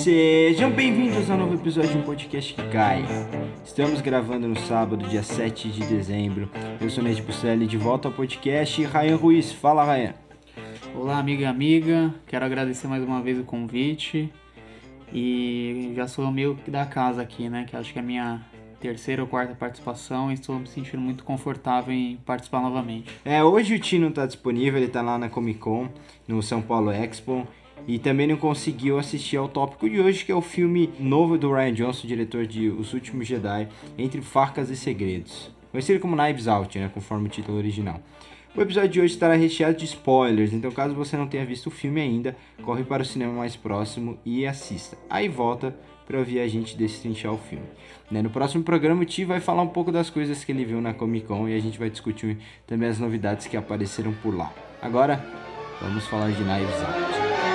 Sejam bem-vindos a um novo episódio de um podcast que cai. Estamos gravando no sábado, dia 7 de dezembro. Eu sou Nete Pucelli, de volta ao podcast. Ryan Ruiz, fala Ryan. Olá, amiga e amiga. Quero agradecer mais uma vez o convite. E já sou meio que da casa aqui, né? Que acho que é a minha terceira ou quarta participação e estou me sentindo muito confortável em participar novamente. É, hoje o Tino tá disponível, ele tá lá na Comic Con, no São Paulo Expo. E também não conseguiu assistir ao tópico de hoje, que é o filme novo do Ryan Johnson, diretor de Os Últimos Jedi, Entre Facas e Segredos. Conhecido como Knives Out, né, conforme o título original. O episódio de hoje estará recheado de spoilers, então caso você não tenha visto o filme ainda, corre para o cinema mais próximo e assista. Aí volta para ouvir a gente destrinchar o filme. Né, no próximo programa o Ti vai falar um pouco das coisas que ele viu na Comic Con e a gente vai discutir também as novidades que apareceram por lá. Agora, vamos falar de Knives Out.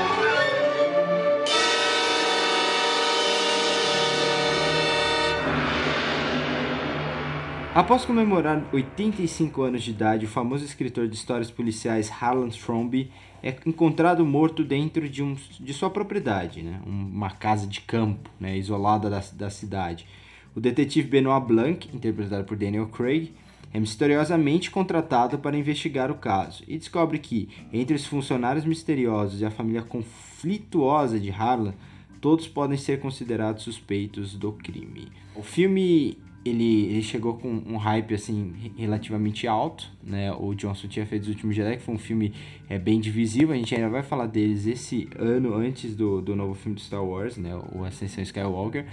Após comemorar 85 anos de idade, o famoso escritor de histórias policiais Harlan Thrombey é encontrado morto dentro de, um, de sua propriedade, né? uma casa de campo né? isolada da, da cidade. O detetive Benoit Blanc, interpretado por Daniel Craig, é misteriosamente contratado para investigar o caso e descobre que, entre os funcionários misteriosos e a família conflituosa de Harlan, todos podem ser considerados suspeitos do crime. O filme ele, ele chegou com um hype assim relativamente alto, né? O Johnson tinha feito Os Últimos Jedi, que foi um filme é, bem divisivo. A gente ainda vai falar deles esse ano antes do, do novo filme do Star Wars, né? O Ascensão Skywalker.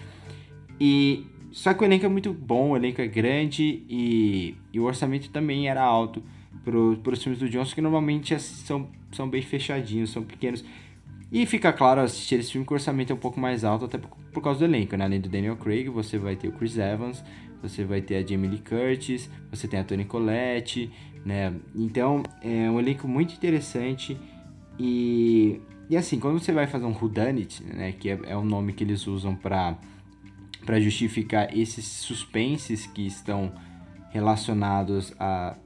E só que o elenco é muito bom, o elenco é grande e, e o orçamento também era alto para os filmes do Johnson, que normalmente são, são bem fechadinhos, são pequenos. E fica claro assistir esse filme que o orçamento é um pouco mais alto, até por, causa do elenco, né? Além do Daniel Craig, você vai ter o Chris Evans, você vai ter a Jamie Lee Curtis, você tem a Toni Collette, né? Então, é um elenco muito interessante e... E assim, quando você vai fazer um whodunit, né? Que é, é um nome que eles usam para para justificar esses suspenses que estão relacionados a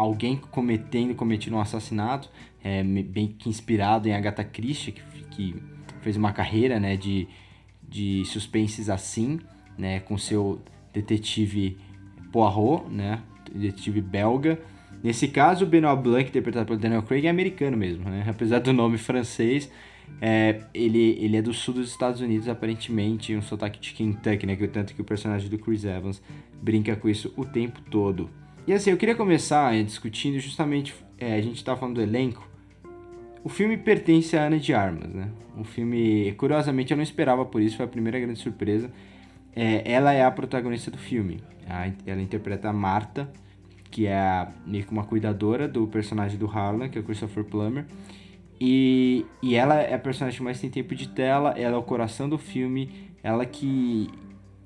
alguém cometendo, cometido um assassinato, é, bem que inspirado em Agatha Christie, que, que fez uma carreira, né, de, de suspenses assim, né, com seu detetive Poirot, né, detetive belga. Nesse caso, o Benoit Blanc, interpretado pelo Daniel Craig, é americano mesmo, né, apesar do nome francês, é, ele, ele é do sul dos Estados Unidos, aparentemente, um sotaque de Kentucky, né? Que tanto que o personagem do Chris Evans brinca com isso o tempo todo. E assim, eu queria começar é, discutindo justamente, é, a gente tá falando do elenco. O filme pertence a Ana de Armas, né? O filme, curiosamente, eu não esperava por isso, foi a primeira grande surpresa. É, ela é a protagonista do filme. Ela interpreta a Marta, que é meio que uma cuidadora do personagem do Harlan, que é o Christopher Plummer. E, e ela é a personagem que mais tem tempo de tela, ela é o coração do filme, ela que,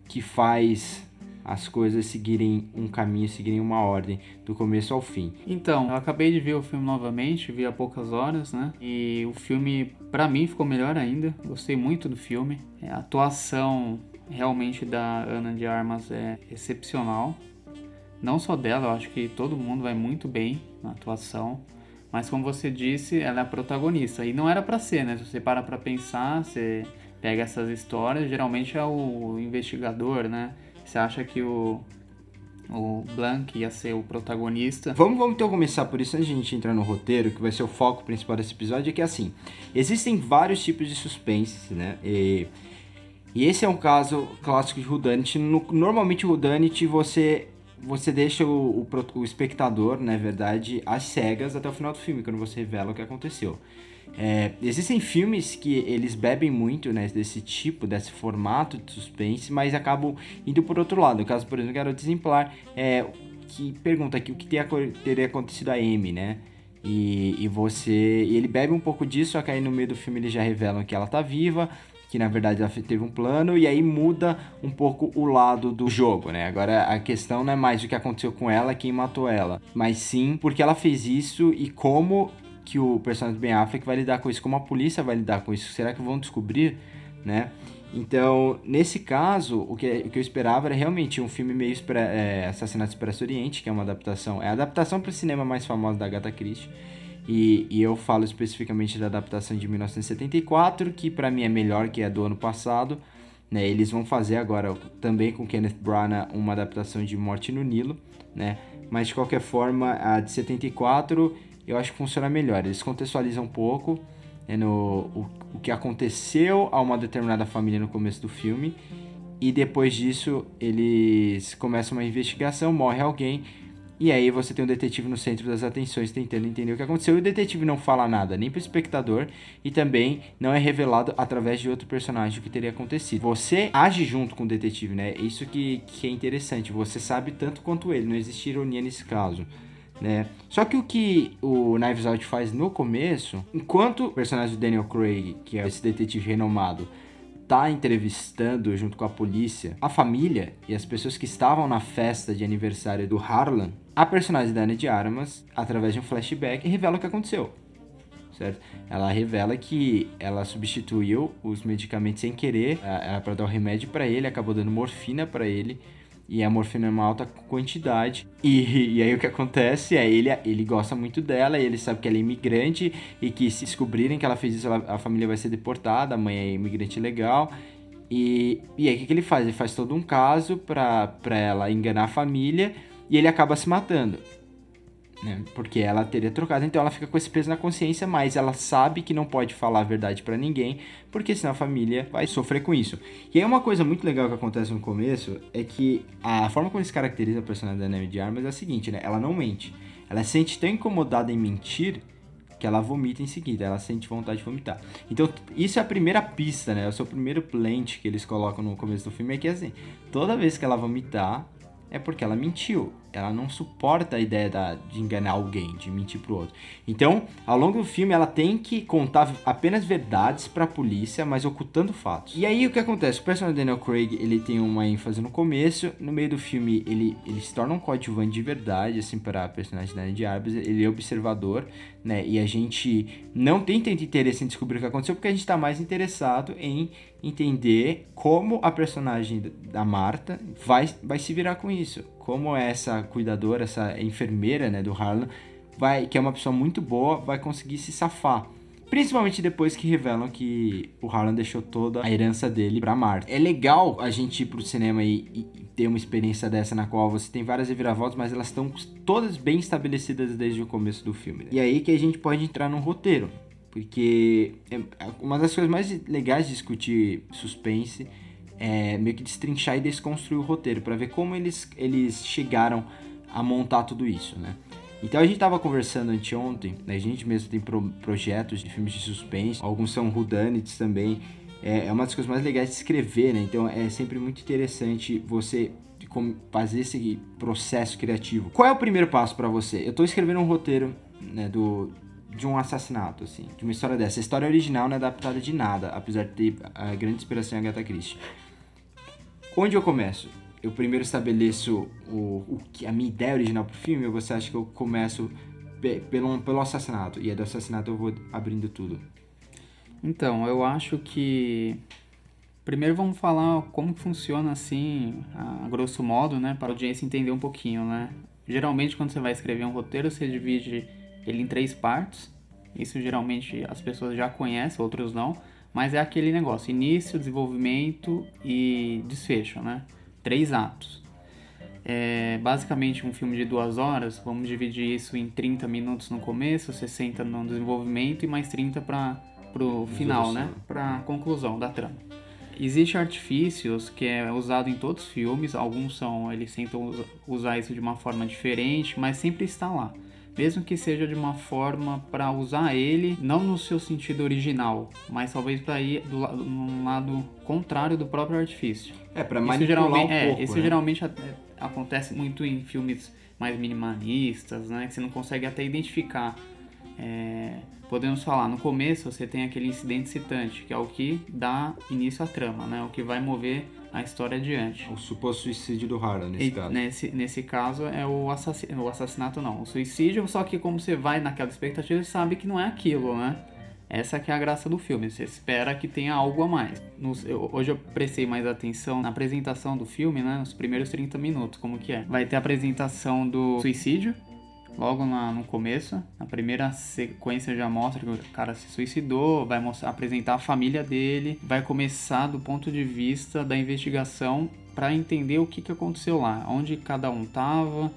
que faz as coisas seguirem um caminho, seguirem uma ordem, do começo ao fim. Então, eu acabei de ver o filme novamente, vi há poucas horas, né? E o filme, para mim, ficou melhor ainda. Gostei muito do filme. A atuação realmente da Ana de Armas é excepcional. Não só dela, eu acho que todo mundo vai muito bem na atuação. Mas como você disse, ela é a protagonista. E não era para ser, né? Se você para pra pensar, você pega essas histórias, geralmente é o investigador, né? Você acha que o, o Blanc ia ser o protagonista. Vamos, vamos então começar por isso antes de a gente entrar no roteiro, que vai ser o foco principal desse episódio, é que assim, existem vários tipos de suspense, né? E, e esse é um caso clássico de Rudanit. No, normalmente o Rudanit você você deixa o, o, o, espectador, na verdade, às cegas até o final do filme, quando você revela o que aconteceu. É, existem filmes que eles bebem muito né, desse tipo, desse formato de suspense, mas acabam indo por outro lado. No caso, por exemplo, Garoto Exemplar, é, que pergunta aqui o que teria acontecido a Amy, né? E, e você. E ele bebe um pouco disso, só que aí no meio do filme eles já revelam que ela tá viva, que na verdade ela teve um plano e aí muda um pouco o lado do jogo, né? Agora a questão não é mais o que aconteceu com ela, quem matou ela, mas sim porque ela fez isso e como que o personagem do Ben Affleck vai lidar com isso, como a polícia vai lidar com isso. Será que vão descobrir, né? Então, nesse caso, o que, o que eu esperava era realmente um filme meio é, Assassinato Expresso Oriente, que é uma adaptação, é a adaptação para o cinema mais famosa da Agatha Christie. E, e, eu falo especificamente da adaptação de 1974, que para mim é melhor que a do ano passado. Né? Eles vão fazer agora também com Kenneth Branagh uma adaptação de Morte no Nilo, né? Mas de qualquer forma, a de 74 eu acho que funciona melhor. Eles contextualizam um pouco né, no, o, o que aconteceu a uma determinada família no começo do filme. E depois disso, eles começam uma investigação, morre alguém. E aí você tem um detetive no centro das atenções tentando entender o que aconteceu. E o detetive não fala nada nem para o espectador e também não é revelado através de outro personagem o que teria acontecido. Você age junto com o detetive, né? Isso que, que é interessante. Você sabe tanto quanto ele. Não existe ironia nesse caso né? Só que o que o Knives Out faz no começo, enquanto o personagem do Daniel Craig, que é esse detetive renomado, tá entrevistando junto com a polícia a família e as pessoas que estavam na festa de aniversário do Harlan, a personagem da Ana de Armas, através de um flashback, revela o que aconteceu. Certo? Ela revela que ela substituiu os medicamentos sem querer, era para dar o remédio para ele, acabou dando morfina para ele e a morfina é uma alta quantidade. E, e, aí o que acontece é ele, ele gosta muito dela, e ele sabe que ela é imigrante e que se descobrirem que ela fez isso, ela, a família vai ser deportada, a mãe é imigrante legal. E, e aí o que, que ele faz? Ele faz todo um caso pra, pra ela enganar a família e ele acaba se matando né? Porque ela teria trocado, então ela fica com esse peso na consciência, mas ela sabe que não pode falar a verdade para ninguém, porque senão a família vai sofrer com isso. E aí uma coisa muito legal que acontece no começo é que a forma como se caracteriza a personagem da Neve de Armas é a seguinte, né? Ela não mente. Ela se sente tão incomodada em mentir que ela vomita em seguida, ela sente vontade de vomitar. Então, isso é a primeira pista, né? É o seu primeiro plant que eles colocam no começo do filme é que assim, toda vez que ela vomitar, é porque ela mentiu. Ela não suporta a ideia da, de enganar alguém, de mentir pro outro. Então, ao longo do filme, ela tem que contar apenas verdades para a polícia, mas ocultando fatos. E aí o que acontece? O personagem Daniel Craig ele tem uma ênfase no começo, no meio do filme ele, ele se torna um coadjuvante de verdade, assim, para a personagem da de Arbus. Ele é observador, né? E a gente não tem tanto interesse em descobrir o que aconteceu, porque a gente está mais interessado em entender como a personagem da Marta vai, vai se virar com isso. Como essa cuidadora, essa enfermeira né, do Harlan, vai, que é uma pessoa muito boa, vai conseguir se safar. Principalmente depois que revelam que o Harlan deixou toda a herança dele pra Marta. É legal a gente ir pro cinema e, e ter uma experiência dessa na qual você tem várias reviravoltas, mas elas estão todas bem estabelecidas desde o começo do filme. Né? E aí que a gente pode entrar num roteiro. Porque é uma das coisas mais legais de discutir suspense é meio que destrinchar e desconstruir o roteiro, para ver como eles, eles chegaram a montar tudo isso, né? Então a gente tava conversando anteontem, né? a gente mesmo tem pro, projetos de filmes de suspense, alguns são whodunits também, é, é uma das coisas mais legais de escrever, né? Então é sempre muito interessante você fazer esse processo criativo. Qual é o primeiro passo para você? Eu tô escrevendo um roteiro né, do, de um assassinato, assim, de uma história dessa. A história original não é adaptada de nada, apesar de ter a grande inspiração em Agatha Christie. Onde eu começo? Eu primeiro estabeleço o, o que a minha ideia original pro filme, ou você acha que eu começo pelo, pelo assassinato? E aí do assassinato eu vou abrindo tudo. Então, eu acho que Primeiro vamos falar como funciona assim, a grosso modo, né, para a audiência entender um pouquinho, né? Geralmente quando você vai escrever um roteiro, você divide ele em três partes. Isso geralmente as pessoas já conhecem, outros não. Mas é aquele negócio: início, desenvolvimento e desfecho, né? Três atos. É basicamente um filme de duas horas. Vamos dividir isso em 30 minutos no começo, 60 no desenvolvimento e mais 30 para o final, né? Para conclusão da trama. Existem artifícios que é usado em todos os filmes. Alguns são eles tentam usar isso de uma forma diferente, mas sempre está lá mesmo que seja de uma forma para usar ele não no seu sentido original, mas talvez para ir do num lado contrário do próprio artifício. É para manipular um pouco, é, isso né? geralmente acontece muito em filmes mais minimalistas, né, que você não consegue até identificar É, podemos falar, no começo você tem aquele incidente citante, que é o que dá início à trama, né? O que vai mover a história adiante. O suposto suicídio do Harlan, nesse E caso. Nesse, nesse caso é o, assassi o assassinato, não, o suicídio, só que como você vai naquela expectativa, você sabe que não é aquilo, né? Essa que é a graça do filme, você espera que tenha algo a mais. Nos- eu- hoje eu prestei mais atenção na apresentação do filme, né? Nos primeiros 30 minutos, como que é. Vai ter a apresentação do suicídio, logo na- no começo. Na primeira sequência já mostra que o cara se suicidou, vai mostrar, apresentar a família dele, vai começar do ponto de vista da investigação para entender o que, que aconteceu lá, onde cada um tava,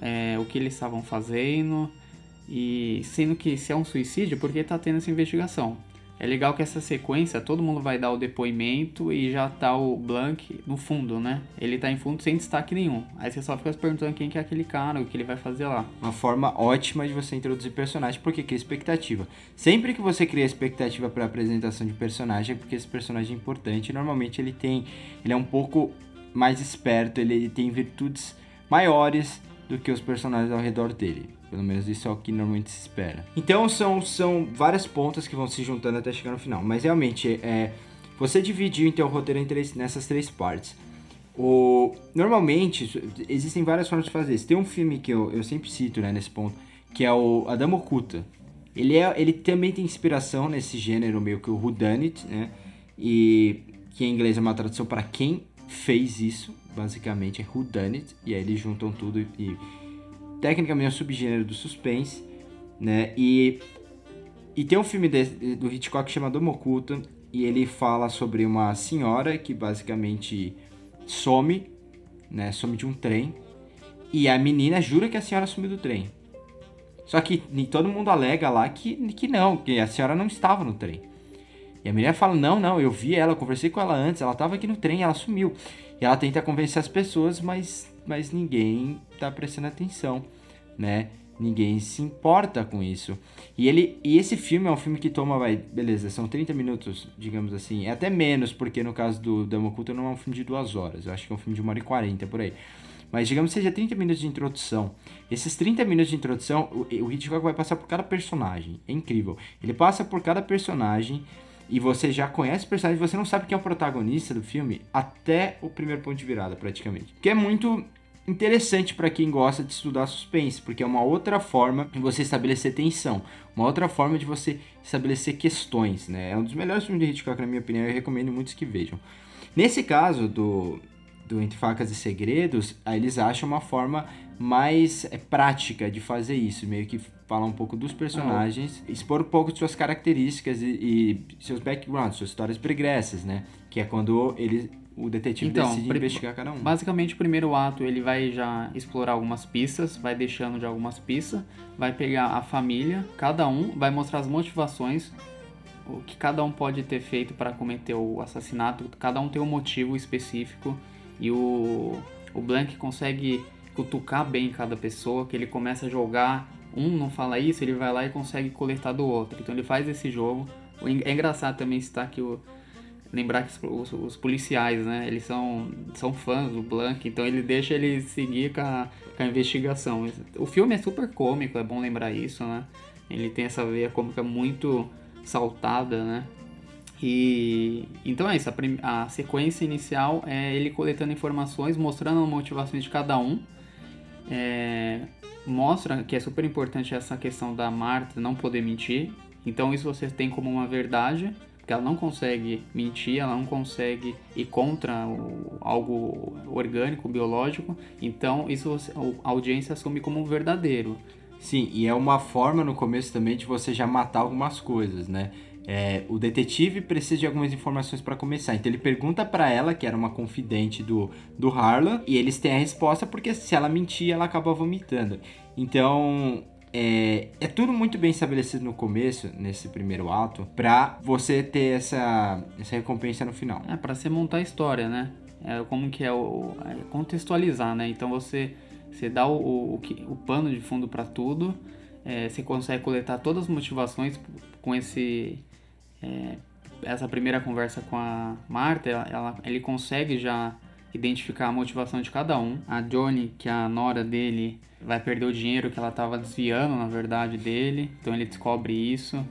é, o que eles estavam fazendo. E sendo que se é um suicídio, por que tá tendo essa investigação? É legal que essa sequência, todo mundo vai dar o depoimento e já tá o Blank no fundo, né? Ele tá em fundo sem destaque nenhum. Aí você só fica se perguntando quem que é aquele cara, o que ele vai fazer lá. Uma forma ótima de você introduzir personagem, porque cria expectativa. Sempre que você cria expectativa para apresentação de personagem, é porque esse personagem é importante. Normalmente ele tem, ele é um pouco mais esperto, ele tem virtudes maiores do que os personagens ao redor dele. Pelo menos isso é o que normalmente se espera. Então são, são várias pontas que vão se juntando até chegar no final. Mas realmente, é, você dividiu então o roteiro em três- nessas três partes. O, normalmente, existem várias formas de fazer isso. Tem um filme que eu, eu sempre cito né, nesse ponto, que é o A Dama Oculta. Ele, é, ele também tem inspiração nesse gênero meio que o Whodunit, né? E que em inglês é uma tradução para quem fez isso, basicamente é Whodunit. E aí eles juntam tudo e tecnicamente é um subgênero do suspense, né? E, e tem um filme de- do Hitchcock que chama Dama Oculta e ele fala sobre uma senhora que basicamente some, né? Some de um trem e a menina jura que a senhora sumiu do trem. Só que todo mundo alega lá que, que não, que a senhora não estava no trem. E a menina fala: Não, não, eu vi ela, eu conversei com ela antes, ela estava aqui no trem, ela sumiu. E ela tenta convencer as pessoas, mas, mas ninguém tá prestando atenção, né? Ninguém se importa com isso. E ele e esse filme é um filme que toma, vai, beleza, são 30 minutos, digamos assim. É até menos, porque no caso do Dama Oculta não é um filme de duas horas. Eu acho que é um filme de uma hora e 40 por aí. Mas digamos que seja 30 minutos de introdução. Esses 30 minutos de introdução, o, o Hitchcock vai passar por cada personagem. É incrível. Ele passa por cada personagem e você já conhece o personagem, você não sabe quem é o protagonista do filme até o primeiro ponto de virada, praticamente. Que é muito interessante para quem gosta de estudar suspense, porque é uma outra forma de você estabelecer tensão, uma outra forma de você estabelecer questões, né? É um dos melhores filmes de Hitchcock, na minha opinião, eu recomendo muitos que vejam. Nesse caso do, do Entre Facas e Segredos, eles acham uma forma mais é, prática de fazer isso, meio que falar um pouco dos personagens, expor um pouco de suas características e, e seus backgrounds, suas histórias pregressas, né? Que é quando ele, o detetive Então, decide investigar cada um. Basicamente, o primeiro ato ele vai já explorar algumas pistas, vai deixando de algumas pistas, vai pegar a família, cada um, vai mostrar as motivações, o que cada um pode ter feito para cometer o assassinato, cada um tem um motivo específico e o, o Blank consegue cutucar bem cada pessoa, que ele começa a jogar, um não fala isso, ele vai lá e consegue coletar do outro. Então ele faz esse jogo. É engraçado também citar que o, lembrar que os, os- policiais, né, eles são, são fãs do Blank, então ele deixa ele seguir com a, com a investigação. O filme é super cômico, é bom lembrar isso, né? Ele tem essa veia cômica muito saltada, né? E então é isso, a, prim- a sequência inicial é ele coletando informações, mostrando as motivações de cada um. É, mostra que é super importante essa questão da Marta não poder mentir. Então isso você tem como uma verdade, ela não consegue mentir, ela não consegue ir contra o- algo orgânico, biológico. Então isso a audiência assume como verdadeiro. Sim, e é uma forma no começo também de você já matar algumas coisas, né? É, o detetive precisa de algumas informações para começar, então ele pergunta para ela, que era uma confidente do, do Harlan, e eles têm a resposta porque se ela mentir, ela acaba vomitando. Então, é, é tudo muito bem estabelecido no começo, nesse primeiro ato, pra você ter essa, essa recompensa no final. É para você montar a história, né? É como que é o é contextualizar, né? Então você você dá o, o, o o pano de fundo para tudo, é, você consegue coletar todas as motivações com esse é, essa primeira conversa com a Marta, ela, ela- ele consegue já identificar a motivação de cada um. A Johnny, que é a nora dele, vai perder o dinheiro que ela estava desviando, na verdade, dele. Então ele descobre isso.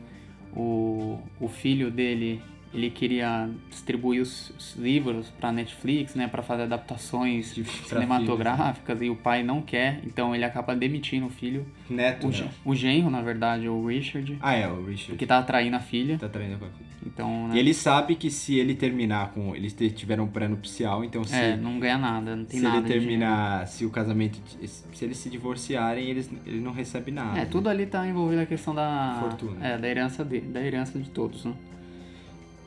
O, o filho dele ele queria distribuir os, os livros para Netflix, né, para fazer adaptações cinematográficas e o pai não quer, então ele acaba demitindo o filho. Neto, O, né? o genro, na verdade, o Richard, Ah, é, o Richard. que tá atraindo a filha. Tá traindo com a filha. Então, né, E ele sabe que se ele terminar com. Eles tiveram um pré-nupcial, então se, é, não ganha nada, não tem se nada. ele de dinheiro. terminar. Se o casamento. Se eles se divorciarem, eles, ele não recebe nada. É, né? tudo ali tá envolvido a questão da Fortuna. É, da herança de, da herança de todos, né?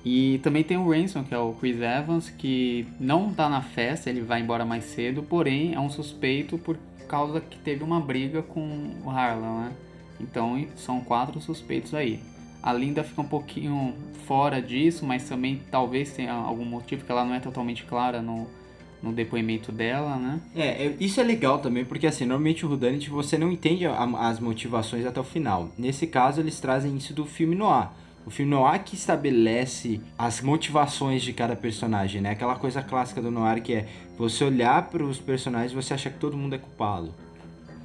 E também tem o Ransom, que é o Chris Evans, que não tá na festa, ele vai embora mais cedo, porém é um suspeito por causa que teve uma briga com o Harlan, né? Então são quatro suspeitos aí. A Linda fica um pouquinho fora disso, mas também talvez tenha algum motivo que ela não é totalmente clara no, no depoimento dela, né? É, isso é legal também, porque assim, normalmente o Rudanit você não entende a- as motivações até o final. Nesse caso, eles trazem isso do filme noir. O filme noir que estabelece as motivações de cada personagem, né? Aquela coisa clássica do noir que é você olhar para os personagens e você achar que todo mundo é culpado.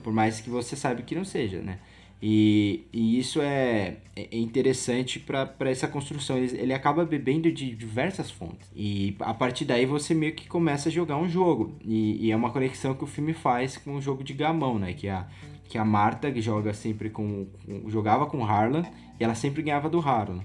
Por mais que você saiba que não seja, né? E, e isso é, é interessante para essa construção. Ele, ele acaba bebendo de diversas fontes. E a partir daí você meio que começa a jogar um jogo. E, e é uma conexão que o filme faz com o jogo de gamão, né? Que a, que a Marta que joga sempre com, com- jogava com Harlan e ela sempre ganhava do Harlan.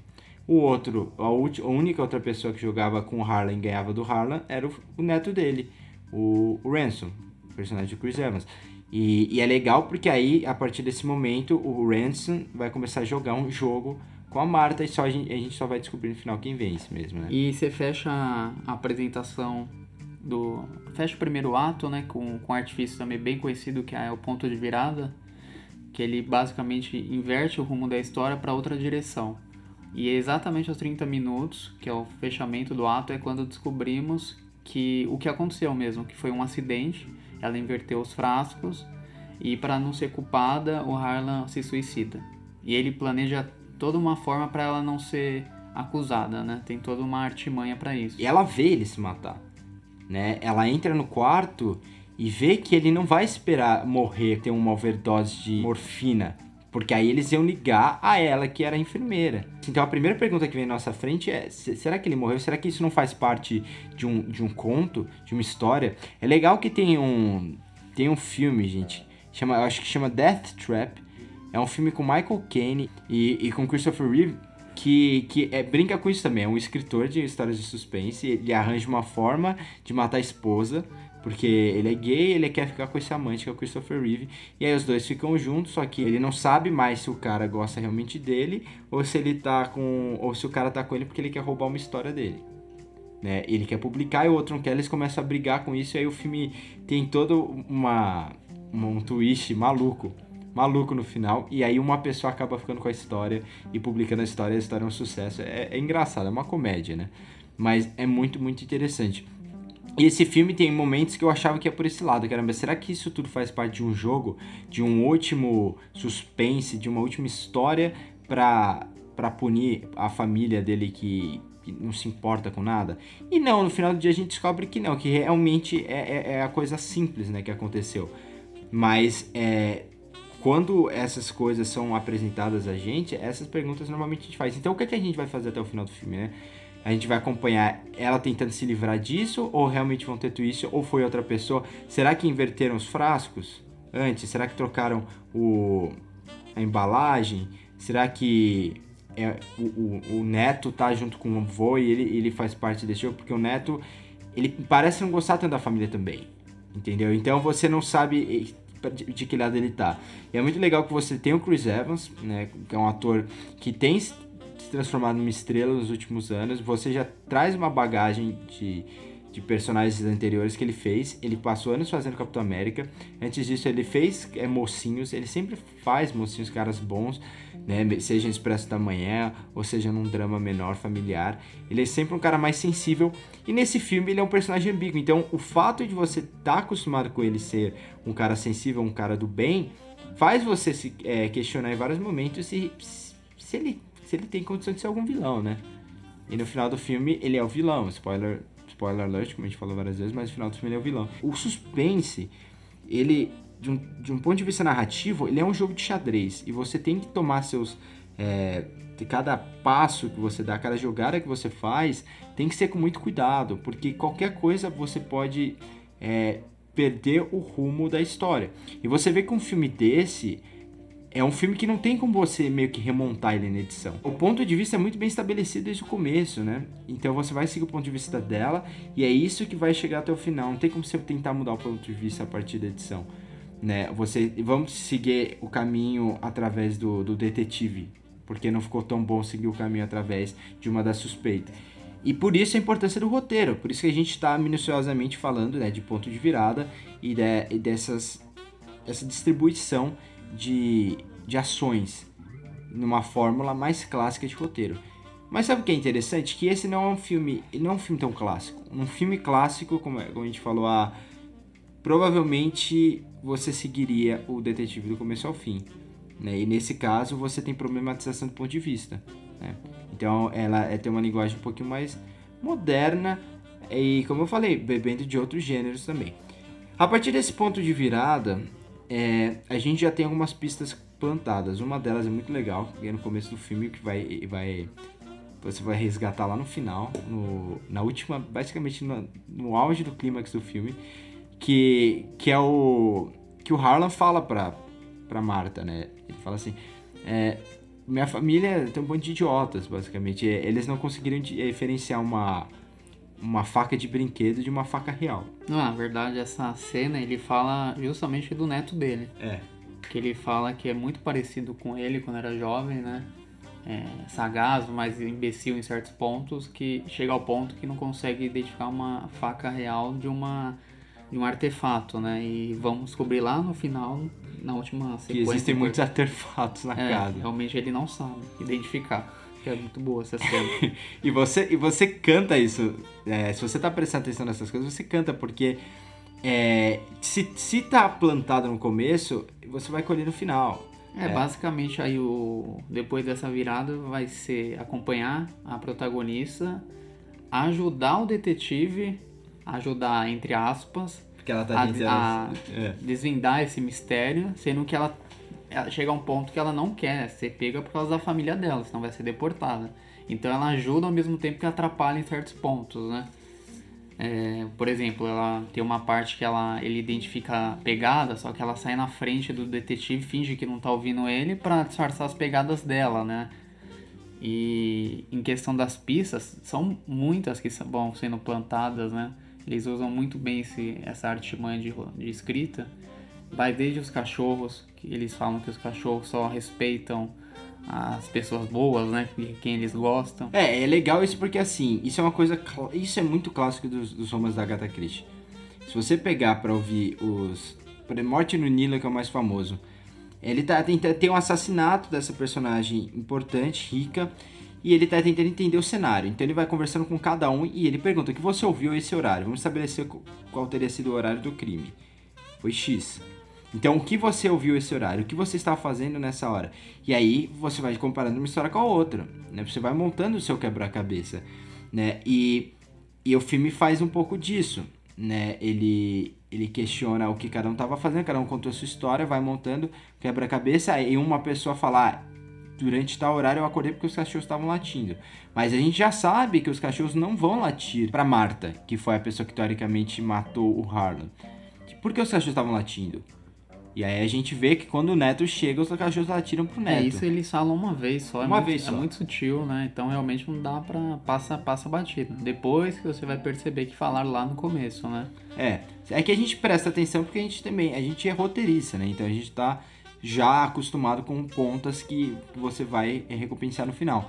O outro, a, a única outra pessoa que jogava com o Harlan e ganhava do Harlan era o, o neto dele, o, o Ransom, personagem do Chris Evans. E, e é legal porque aí, a partir desse momento, o Ransom vai começar a jogar um jogo com a Marta e só a gente, a gente só vai descobrir no final quem vence mesmo, né? E você fecha a apresentação do. Fecha o primeiro ato, né? Com, com um artifício também bem conhecido, que é o ponto de virada. Que ele basicamente inverte o rumo da história para outra direção. E é exatamente aos 30 minutos, que é o fechamento do ato, é quando descobrimos que o que aconteceu mesmo, que foi um acidente. Ela inverteu os frascos e para não ser culpada, o Harlan se suicida. E ele planeja toda uma forma para ela não ser acusada, né? Tem toda uma artimanha para isso. E ela vê ele se matar, né? Ela entra no quarto e vê que ele não vai esperar morrer, ter uma overdose de morfina, porque aí eles iam ligar a ela que era a enfermeira. Então a primeira pergunta que vem na nossa frente é: se- será que ele morreu? Será que isso não faz parte de um, de um conto, de uma história? É legal que tem um tem um filme, gente, chama, eu acho que chama Death Trap. É um filme com Michael Caine e, e com Christopher Reeve que, que é, brinca com isso também. É um escritor de histórias de suspense. Ele arranja uma forma de matar a esposa, porque ele é gay ele quer ficar com esse amante que é o Christopher Reeve. E aí os dois ficam juntos, só que ele não sabe mais se o cara gosta realmente dele ou se ele tá com. ou se o cara tá com ele porque ele quer roubar uma história dele. Né? Ele quer publicar e o outro não quer, eles começam a brigar com isso, e aí o filme tem todo uma, um twist maluco. Maluco no final, e aí uma pessoa acaba ficando com a história e publicando a história, e a história é um sucesso. É, é engraçado, é uma comédia, né? Mas é muito, muito interessante. E esse filme tem momentos que eu achava que ia por esse lado. Caramba, será que isso tudo faz parte de um jogo? De um último suspense, de uma última história pra, pra punir a família dele que, que não se importa com nada? E não, no final do dia a gente descobre que não, que realmente é, é- é a coisa simples né, que aconteceu. Mas é, quando essas coisas são apresentadas a gente, essas perguntas normalmente a gente faz. Então o que, é que a gente vai fazer até o final do filme, né? A gente vai acompanhar ela tentando se livrar disso, ou realmente vão ter twist, ou foi outra pessoa. Será que inverteram os frascos antes? Será que trocaram o, a embalagem? Será que é, o, o, o neto tá junto com o avô e ele, ele faz parte desse jogo? Porque o neto, ele parece não gostar tanto da família também. Entendeu? Então você não sabe de, que lado ele tá. E é muito legal que você tem o Chris Evans, né? Que é um ator que tem transformado numa estrela nos últimos anos. Você já traz uma bagagem de, de personagens anteriores que ele fez. Ele passou anos fazendo Capitão América. Antes disso, ele fez é, mocinhos. Ele sempre faz mocinhos, caras bons, né? Seja em Expresso da Manhã ou seja num drama menor, familiar. Ele é sempre um cara mais sensível. E nesse filme ele é um personagem ambíguo. Então, o fato de você estar tá acostumado com ele ser um cara sensível, um cara do bem, faz você se é, questionar em vários momentos se, se ele se ele tem condição de ser algum vilão, né? E no final do filme ele é o vilão, spoiler, spoiler alert, como a gente falou várias vezes, mas no final do filme ele é o vilão. O suspense, ele, de um, de um ponto de vista narrativo, ele é um jogo de xadrez. E você tem que tomar seus. É, cada passo que você dá, cada jogada que você faz, tem que ser com muito cuidado, porque qualquer coisa você pode é, perder o rumo da história. E você vê que um filme desse é um filme que não tem como você meio que remontar ele na edição. O ponto de vista é muito bem estabelecido desde o começo, né? Então você vai seguir o ponto de vista dela e é isso que vai chegar até o final. Não tem como você tentar mudar o ponto de vista a partir da edição, né? Você vamos seguir o caminho através do, do detetive, porque não ficou tão bom seguir o caminho através de uma das suspeitas. E por isso a importância do roteiro, por isso que a gente está minuciosamente falando né, de ponto de virada e, de, e dessas essa distribuição de, de ações numa fórmula mais clássica de roteiro. Mas sabe o que é interessante? Que esse não é um filme, não é um filme tão clássico. Um filme clássico, como, como a gente falou, a, provavelmente você seguiria o detetive do começo ao fim. Né? E nesse caso você tem problematização do ponto de vista. Né? Então ela é, tem uma linguagem um pouquinho mais moderna e, como eu falei, bebendo de outros gêneros também. A partir desse ponto de virada, é, a gente já tem algumas pistas plantadas. Uma delas é muito legal, que é no começo do filme, que vai, vai você vai resgatar lá no final, no, na última, basicamente no, no auge do clímax do filme, que, que é o que o Harlan fala pra, pra Marta, né? Ele fala assim, é, minha família tem um monte de idiotas, basicamente. Eles não conseguiram diferenciar uma uma faca de brinquedo de uma faca real. Não, na verdade, essa cena ele fala justamente do neto dele. É. Que ele fala que é muito parecido com ele quando era jovem, né? É, sagaz, mas imbecil em certos pontos, que chega ao ponto que não consegue identificar uma faca real de uma de um artefato, né? E vamos descobrir lá no final, na última sequência. Que existem muitos artefatos na é, casa. Realmente ele não sabe identificar que é muito boa essa cena. e, você, e você canta isso. É, se você tá prestando atenção nessas coisas, você canta, porque é, se, se tá plantado no começo, você vai colher no final. É, é, basicamente aí o depois dessa virada vai ser acompanhar a protagonista, ajudar o detetive, ajudar entre aspas, porque ela tá a, a é. desvendar esse mistério, sendo que ela ela chega a um ponto que ela não quer ser pega por causa da família dela, senão vai ser deportada. Então ela ajuda ao mesmo tempo que atrapalha em certos pontos, né? É, por exemplo, ela tem uma parte que ela, ele identifica a pegada, só que ela sai na frente do detetive, finge que não tá ouvindo ele para disfarçar as pegadas dela, né? E em questão das pistas, são muitas que vão sendo plantadas, né? Eles usam muito bem esse, essa artimanha de, de escrita vai desde os cachorros, que eles falam que os cachorros só respeitam as pessoas boas, né? Quem eles gostam. É, é legal isso porque assim, isso é uma coisa. Isso é muito clássico dos, dos romances da Agatha Christie. Se você pegar para ouvir os. Morte no Nilo, que é o mais famoso. Ele tá tentando. Tem um assassinato dessa personagem importante, rica. E ele tá tentando entender o cenário. Então ele vai conversando com cada um e ele pergunta: o que você ouviu esse horário? Vamos estabelecer qual teria sido o horário do crime. Foi X. Então, o que você ouviu esse horário? O que você estava fazendo nessa hora? E aí, você vai comparando uma história com a outra, né? Você vai montando o seu quebra-cabeça, né? E, e o filme faz um pouco disso, né? Ele, ele questiona o que cada um estava fazendo, cada um contou a sua história, vai montando quebra-cabeça, e uma pessoa fala, ah, durante tal horário eu acordei porque os cachorros estavam latindo. Mas a gente já sabe que os cachorros não vão latir para Marta, que foi a pessoa que teoricamente matou o Harlan. Por que os cachorros estavam latindo? E aí a gente vê que quando o Neto chega, os cachorros atiram pro é, Neto. É, isso eles falam uma vez só. É uma muito, vez é só. É muito sutil, né? Então realmente não dá pra... Passa, passa batido. Depois que você vai perceber que falaram lá no começo, né? É. É que a gente presta atenção porque a gente também... A gente é roteirista, né? Então a gente tá já acostumado com pontas que você vai recompensar no final.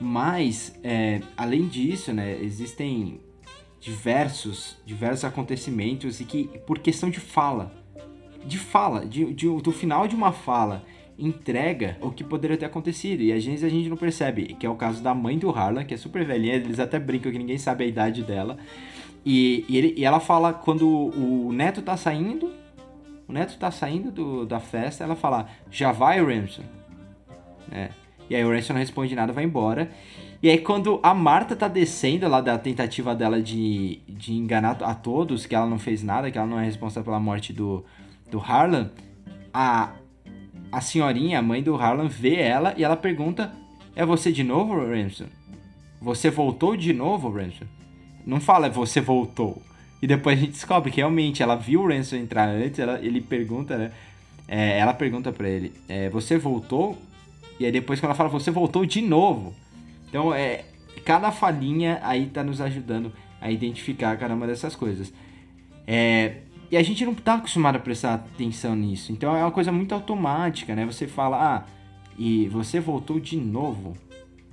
Mas, é, além disso, né? Existem diversos, diversos acontecimentos e que, por questão de fala de fala, de, de, do final de uma fala, entrega o que poderia ter acontecido. E às vezes a gente não percebe, que é o caso da mãe do Harlan, que é super velhinha, eles até brincam que ninguém sabe a idade dela. E, e, ele, e ela fala quando o neto tá saindo, o neto tá saindo do, da festa, ela fala, já vai, Ramson? É. E aí o Ransom não responde nada, vai embora. E aí quando a Marta tá descendo lá da tentativa dela de, de enganar a todos, que ela não fez nada, que ela não é responsável pela morte do, do Harlan, a, a senhorinha, a mãe do Harlan, vê ela e ela pergunta: É você de novo, Ransom? Você voltou de novo, Ransom? Não fala, você voltou. E depois a gente descobre que realmente ela viu o Ransom entrar antes, ela, ele pergunta, né? É, ela pergunta pra ele: é, Você voltou? E aí depois quando ela fala, você voltou de novo. Então, é, cada falinha aí tá nos ajudando a identificar cada uma dessas coisas. É, e a gente não tá acostumado a prestar atenção nisso. Então é uma coisa muito automática, né? Você fala, ah, e você voltou de novo.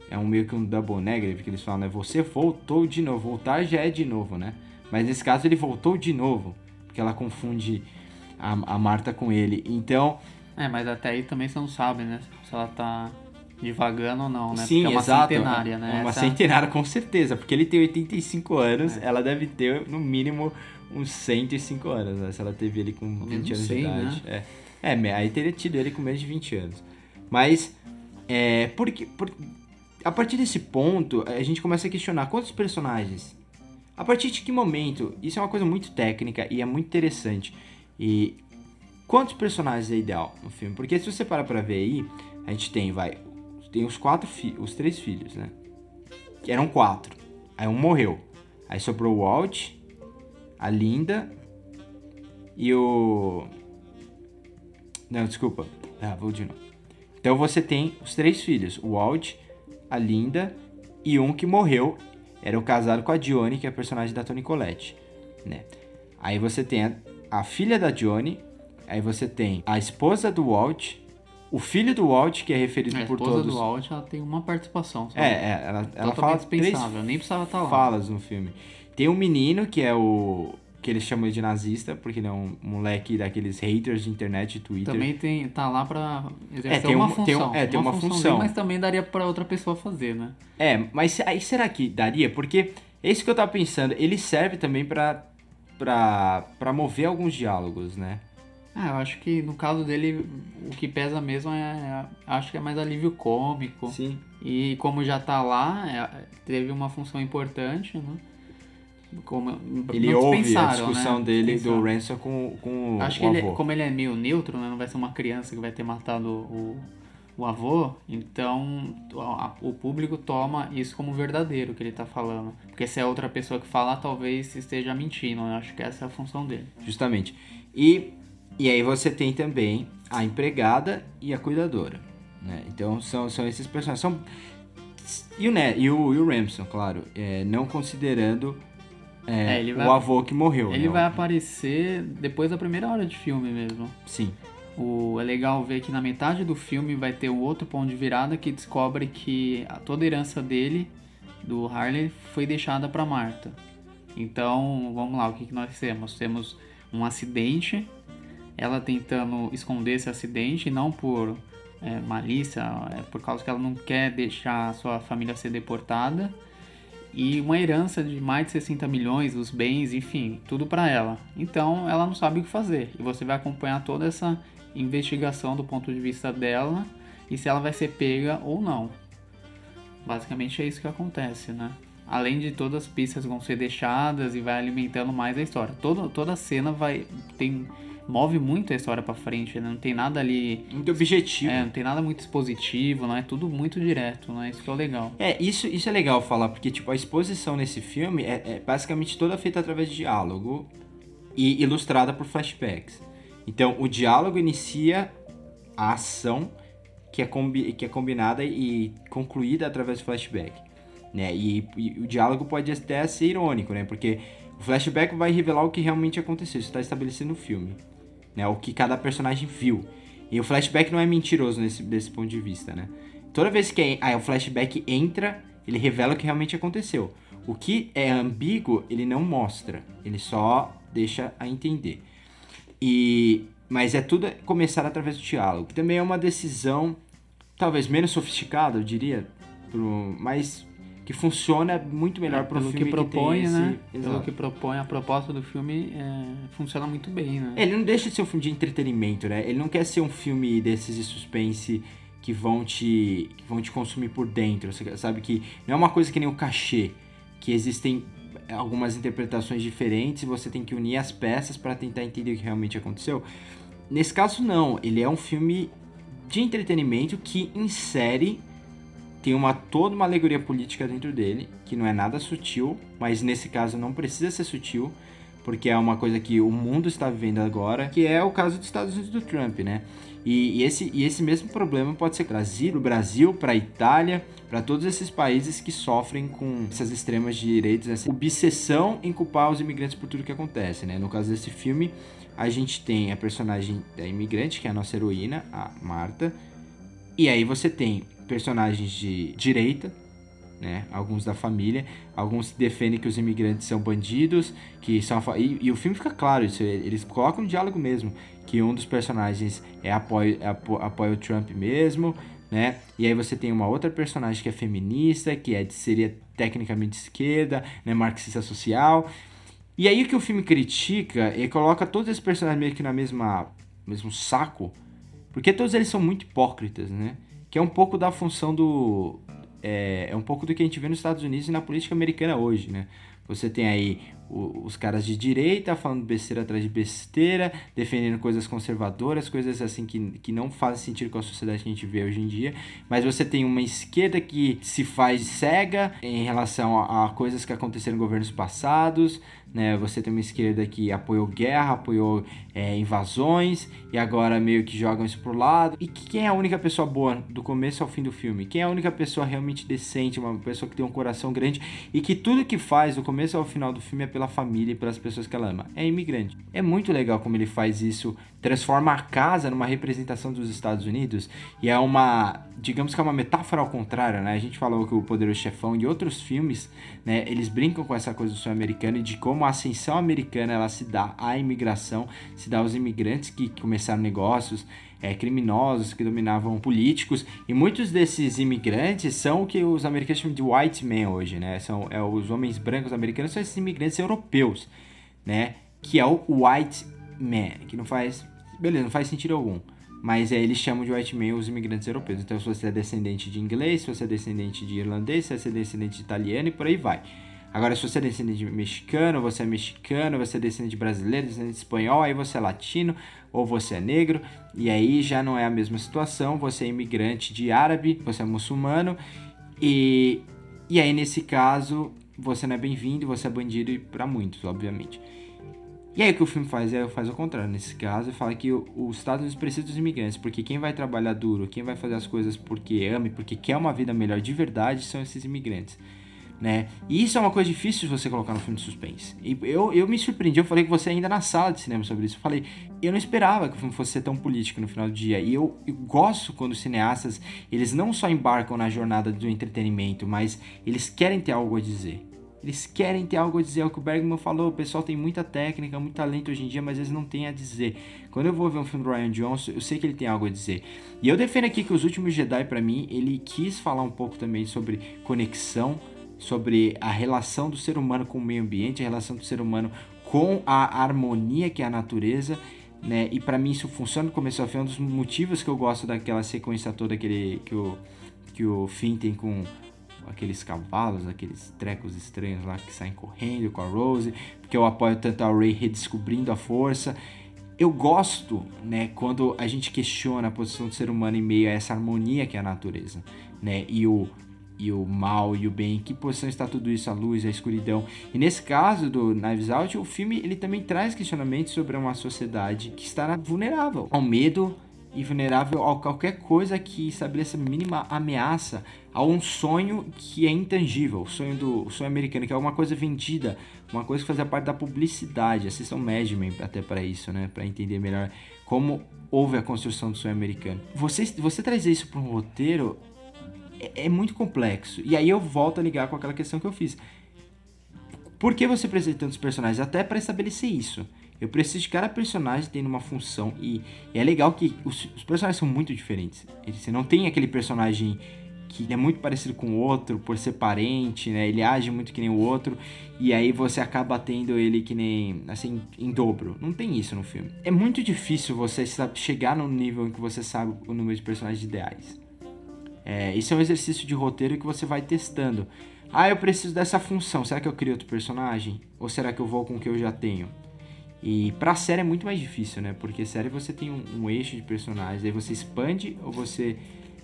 É um meio que um double negative que eles falam, né? Você voltou de novo. Voltar já é de novo, né? Mas nesse caso ele voltou de novo. Porque ela confunde a, a Marta com ele. Então. É, mas até aí também você não sabe, né? Se ela tá devagando ou não, né? Sim, porque é uma exato. centenária, né? É uma Essa- centenária, com certeza. Porque ele tem 85 anos, É. ela deve ter no mínimo uns 105 anos, né? Se ela teve ele com 20 menos anos 100, de idade. É. é, me- aí teria tido ele com menos de 20 anos. Mas, é, porque, por, a partir desse ponto, a gente começa a questionar quantos personagens. A partir de que momento? Isso é uma coisa muito técnica e é muito interessante. E quantos personagens é ideal no filme? Porque se você parar pra ver aí, a gente tem, vai, tem os quatro filhos, os três filhos, né? Que eram quatro. Aí um morreu. Aí sobrou o Walt, a Linda e o. Não, desculpa. Ah, vou de novo. Então você tem os três filhos: o Walt, a Linda e um que morreu. Era o casado com a Dione, que é a personagem da Toni Collette, né? Aí você tem a, a filha da Dione, aí você tem a esposa do Walt, o filho do Walt, que é referido A por esposa todos. do Walt, ela tem uma participação. só. É, é, ela, ela fala três nem precisava estar lá. falas no filme. Tem um menino que é o que eles chamam de nazista, porque ele é um moleque daqueles haters de internet e Twitter. Também tem, tá lá pra exercer É, tem uma um- tem função. é, tem uma funçãozinha, função. Mas também daria pra outra pessoa fazer, né? É, mas aí será que daria? Porque é isso que eu tava pensando. Ele serve também pra, pra, pra mover alguns diálogos, né? Ah, eu acho que no caso dele, o que pesa mesmo é. Acho que é mais alívio cômico. Sim. E como já tá lá, é, teve uma função importante, né? Como, Ele ouve a dispensaram, discussão né? dele do. Ransom com, com Acho o que ele, como ele é meio neutro, né? Não vai ser uma criança que vai ter matado o, o avô, então a- o público toma isso como verdadeiro que ele tá falando. Porque se é outra pessoa que falar, talvez esteja mentindo. né? Acho que essa é a função dele. Justamente. E, e aí você tem também a empregada e a cuidadora. Né? Então são, são esses personagens. São, e o, ne e o, e o Ramson, claro. é, não considerando é, É, ele vai- o avô que morreu. Ele né? vai aparecer depois da primeira hora de filme mesmo. Sim. O, é legal ver que na metade do filme vai ter um outro ponto de virada que descobre que a, toda a herança dele, do Harley, foi deixada para Marta. Então, vamos lá, o que, que nós temos? Temos um acidente, ela tentando esconder esse acidente, não por é, malícia, é por causa que ela não quer deixar a sua família ser deportada. E uma herança de mais de 60 milhões, os bens, enfim, tudo para ela. Então ela não sabe o que fazer. E você vai acompanhar toda essa investigação do ponto de vista dela e se ela vai ser pega ou não. Basicamente é isso que acontece, né? Além de todas as pistas vão ser deixadas e vai alimentando mais a história. Toda, toda a cena vai tem move muito a história para frente, né? não tem nada ali, Muito objetivo. é, não tem nada muito expositivo, não é tudo muito direto, né? Isso que é o legal. É, isso, isso é legal falar, porque tipo, a exposição nesse filme é, é basicamente toda feita através de diálogo e ilustrada por flashbacks. Então, o diálogo inicia a ação que é, combi que é combinada e concluída através do flashback. Né? E, e o diálogo pode até ser irônico, né? Porque o flashback vai revelar o que realmente aconteceu, isso está estabelecido no filme. Né? O que cada personagem viu. E o flashback não é mentiroso nesse, desse ponto de vista, né? Toda vez que ah, o flashback entra, ele revela o que realmente aconteceu. O que é ambíguo, ele não mostra. Ele só deixa a entender. E mas é tudo começar através do diálogo, que também é uma decisão talvez menos sofisticada, eu diria, pro, mas que funciona muito melhor para um pelo filme que propõe, esse, né? Pelo que propõe, a proposta do filme é, funciona muito bem, né? Ele não deixa de ser um filme de entretenimento, né? Ele não quer ser um filme desses de suspense que vão te que vão te consumir por dentro. Você sabe que não é uma coisa que nem o cachê, que existem algumas interpretações diferentes e você tem que unir as peças para tentar entender o que realmente aconteceu. Nesse caso não, ele é um filme de entretenimento que insere tem uma toda uma alegoria política dentro dele, que não é nada sutil, mas nesse caso não precisa ser sutil, porque é uma coisa que o mundo está vivendo agora, que é o caso dos Estados Unidos do Trump, né? E, e esse, e esse mesmo problema pode ser trazido para o Brasil, para a Itália, para todos esses países que sofrem com essas extremas direitas, essa obsessão em culpar os imigrantes por tudo que acontece, né? No caso desse filme, a gente tem a personagem da imigrante, que é a nossa heroína, a Marta, e aí você tem personagens de direita, né? Alguns da família, alguns defendem que os imigrantes são bandidos, que são e, e, o filme fica claro isso, eles colocam um diálogo mesmo, que um dos personagens é apoia, é apo, apoia o Trump mesmo, né? E aí você tem uma outra personagem que é feminista, que é seria tecnicamente esquerda, né, marxista social. E aí o que o filme critica, ele coloca todos esses personagens meio que na mesma mesmo saco, porque todos eles são muito hipócritas, né? Que é um pouco da função do é, é um pouco do que a gente vê nos Estados Unidos e na política americana hoje, né? Você tem aí os caras de direita falando besteira atrás de besteira, defendendo coisas conservadoras, coisas assim que, que não fazem sentido com a sociedade que a gente vê hoje em dia. Mas você tem uma esquerda que se faz cega em relação a, a coisas que aconteceram em governos passados, né? Você tem uma esquerda que apoiou guerra, apoiou é, invasões e agora meio que jogam isso pro lado. E quem é a única pessoa boa do começo ao fim do filme? Quem é a única pessoa realmente decente, uma pessoa que tem um coração grande e que tudo que faz do começo ao final do filme é pela família e pelas pessoas que ela ama? É imigrante. É muito legal como ele faz isso, transforma a casa numa representação dos Estados Unidos e é uma, digamos que é uma metáfora ao contrário, né? A gente falou que o Poderoso Chefão e outros filmes, né, eles brincam com essa coisa do sonho americano e de como como a ascensão americana ela se dá à imigração, se dá aos imigrantes que começaram negócios, é, criminosos que dominavam políticos e muitos desses imigrantes são o que os americanos chamam de white men hoje, né? São é, os homens brancos americanos são esses imigrantes europeus, né? Que é o white man, que não faz, beleza, não faz sentido algum. Mas é, eles chamam de white man os imigrantes europeus. Então, se você é descendente de inglês, se você é descendente de irlandês, se você é descendente de italiano e por aí vai. Agora, se você é descendente de mexicano, você é mexicano, você é descendente de brasileiro, descendente de espanhol, aí você é latino ou você é negro, e aí já não é a mesma situação, você é imigrante de árabe, você é muçulmano, e, e aí nesse caso você não é bem-vindo, você é bandido e para muitos, obviamente. E aí o que o filme faz é faz o contrário. Nesse caso, fala que os Estados Unidos precisam dos imigrantes, porque quem vai trabalhar duro, quem vai fazer as coisas porque ama e porque quer uma vida melhor de verdade são esses imigrantes né? E isso é uma coisa difícil de você colocar no filme de suspense. E eu, eu me surpreendi, eu falei com você ainda na sala de cinema sobre isso. Eu falei, eu não esperava que o filme fosse ser tão político no final do dia. E eu, eu gosto quando os cineastas, eles não só embarcam na jornada do entretenimento, mas eles querem ter algo a dizer. Eles querem ter algo a dizer, é o que o Bergman falou, o pessoal tem muita técnica, muito talento hoje em dia, mas eles não têm a dizer. Quando eu vou ver um filme do Ryan Johnson, eu sei que ele tem algo a dizer. E eu defendo aqui que Os Últimos Jedi, para mim, ele quis falar um pouco também sobre conexão, sobre a relação do ser humano com o meio ambiente, a relação do ser humano com a harmonia que é a natureza, né? E para mim isso funciona no começo ao fim, é um dos motivos que eu gosto daquela sequência toda que, ele, que, o, que o Finn tem com aqueles cavalos, aqueles trecos estranhos lá que saem correndo com a Rose, porque eu apoio tanto a Ray redescobrindo a força. Eu gosto, né, quando a gente questiona a posição do ser humano em meio a essa harmonia que é a natureza, né? E o e o mal e o bem, em que posição está tudo isso, a luz, a escuridão. E nesse caso do Knives Out, o filme ele também traz questionamentos sobre uma sociedade que está vulnerável ao medo e vulnerável a qualquer coisa que estabeleça mínima ameaça a um sonho que é intangível, o sonho do o sonho americano, que é uma coisa vendida, uma coisa que fazia parte da publicidade. Assistam Mad Men até para isso, né, para entender melhor como houve a construção do sonho americano. Você você trazer isso para um roteiro é, é muito complexo. E aí eu volto a ligar com aquela questão que eu fiz. Por que você precisa de tantos personagens? Até para estabelecer isso. Eu preciso de cada personagem tendo uma função. E, e é legal que os, os, personagens são muito diferentes. Você não tem aquele personagem que é muito parecido com o outro por ser parente, né? Ele age muito que nem o outro. E aí você acaba tendo ele que nem, assim, em dobro. Não tem isso no filme. É muito difícil você chegar no nível em que você sabe o número de personagens ideais É, isso é um exercício de roteiro que você vai testando. Ah, eu preciso dessa função. Será que eu crio outro personagem? Ou será que eu vou com o que eu já tenho? E pra série é muito mais difícil, né? Porque série você tem um, um eixo de personagens, aí você expande ou você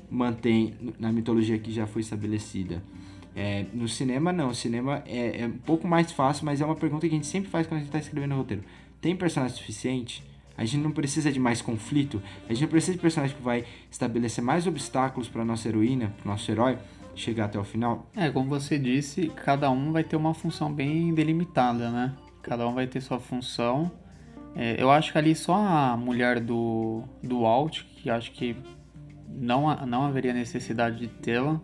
mantém na mitologia que já foi estabelecida. É, no cinema, não. O cinema é, é, um pouco mais fácil, mas é uma pergunta que a gente sempre faz quando a gente está escrevendo o roteiro. Tem personagem suficiente? A gente não precisa de mais conflito. A gente não precisa de personagem que vai estabelecer mais obstáculos para nossa heroína, para nosso herói chegar até o final. É, como você disse, cada um vai ter uma função bem delimitada, né? Cada um vai ter sua função. É, eu acho que ali só a mulher do, do Walt, que acho que não, não haveria necessidade de tê-la.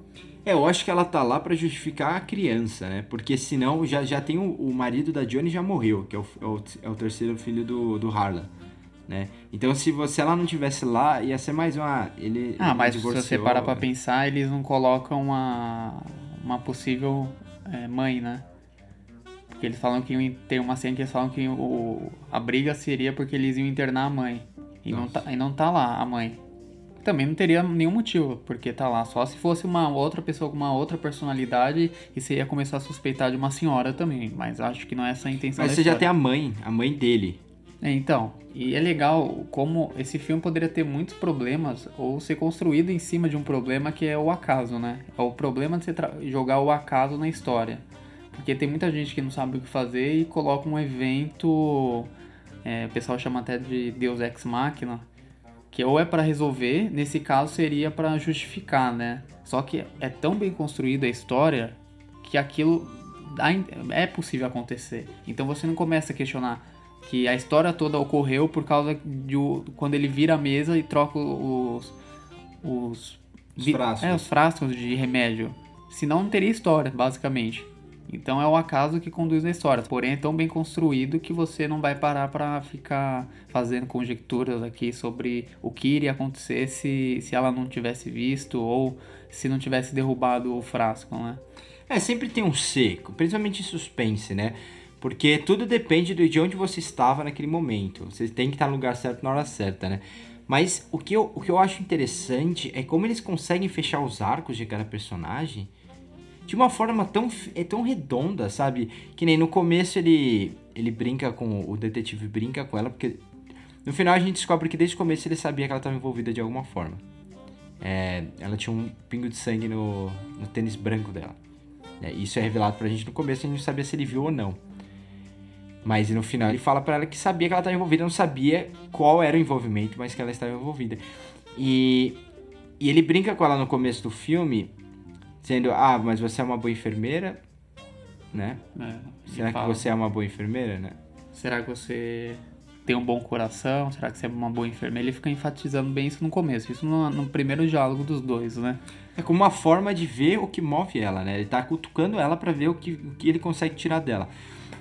É, eu acho que ela tá lá para justificar a criança, né? Porque senão já, já tem o, o marido da Johnny já morreu, que é o, é o, é o terceiro filho do, do Harlan. Né? Então se você ela não tivesse lá, ia ser mais uma. Ele, ah, ele mas se você parar pra pensar, eles não colocam uma, uma possível é, mãe, né? Porque eles falam que tem uma cena que eles falam que o, a briga seria porque eles iam internar a mãe. E não, tá, e não tá lá a mãe também não teria nenhum motivo porque tá lá. Só se fosse uma outra pessoa com uma outra personalidade e você ia começar a suspeitar de uma senhora também. Mas acho que não é essa a intenção Mas você história. já tem a mãe, a mãe dele. É, então, e é legal como esse filme poderia ter muitos problemas ou ser construído em cima de um problema que é o acaso, né? É o problema de você jogar o acaso na história. Porque tem muita gente que não sabe o que fazer e coloca um evento, é, o pessoal chama até de Deus Ex Machina, que ou é para resolver, nesse caso seria para justificar, né? Só que é tão bem construída a história que aquilo é possível acontecer. Então você não começa a questionar que a história toda ocorreu por causa de quando ele vira a mesa e troca os os, os frascos. É, os frascos de remédio. Senão não teria história, basicamente. Então é o acaso que conduz a história. Porém, é tão bem construído que você não vai parar para ficar fazendo conjecturas aqui sobre o que iria acontecer se, se ela não tivesse visto ou se não tivesse derrubado o frasco, né? É, sempre tem um seco, principalmente em suspense, né? Porque tudo depende de onde você estava naquele momento. Você tem que estar no lugar certo na hora certa, né? Mas o que eu, o que eu acho interessante é como eles conseguem fechar os arcos de cada personagem de uma forma tão, é tão redonda, sabe? Que nem no começo ele, ele brinca com. O detetive brinca com ela, porque no final a gente descobre que desde o começo ele sabia que ela estava envolvida de alguma forma. É, ela tinha um pingo de sangue no, no tênis branco dela. É, isso é revelado pra gente no começo, a gente não sabia se ele viu ou não. Mas no final ele fala para ela que sabia que ela estava envolvida, não sabia qual era o envolvimento, mas que ela estava envolvida. E, e ele brinca com ela no começo do filme, Dizendo, ah, mas você é uma boa enfermeira, né? É, Será que você é uma boa enfermeira, né? Será que você tem um bom coração? Será que você é uma boa enfermeira? Ele fica enfatizando bem isso no começo, isso no, no primeiro diálogo dos dois, né? É como uma forma de ver o que move ela, né? Ele tá cutucando ela para ver o que, o que ele consegue tirar dela.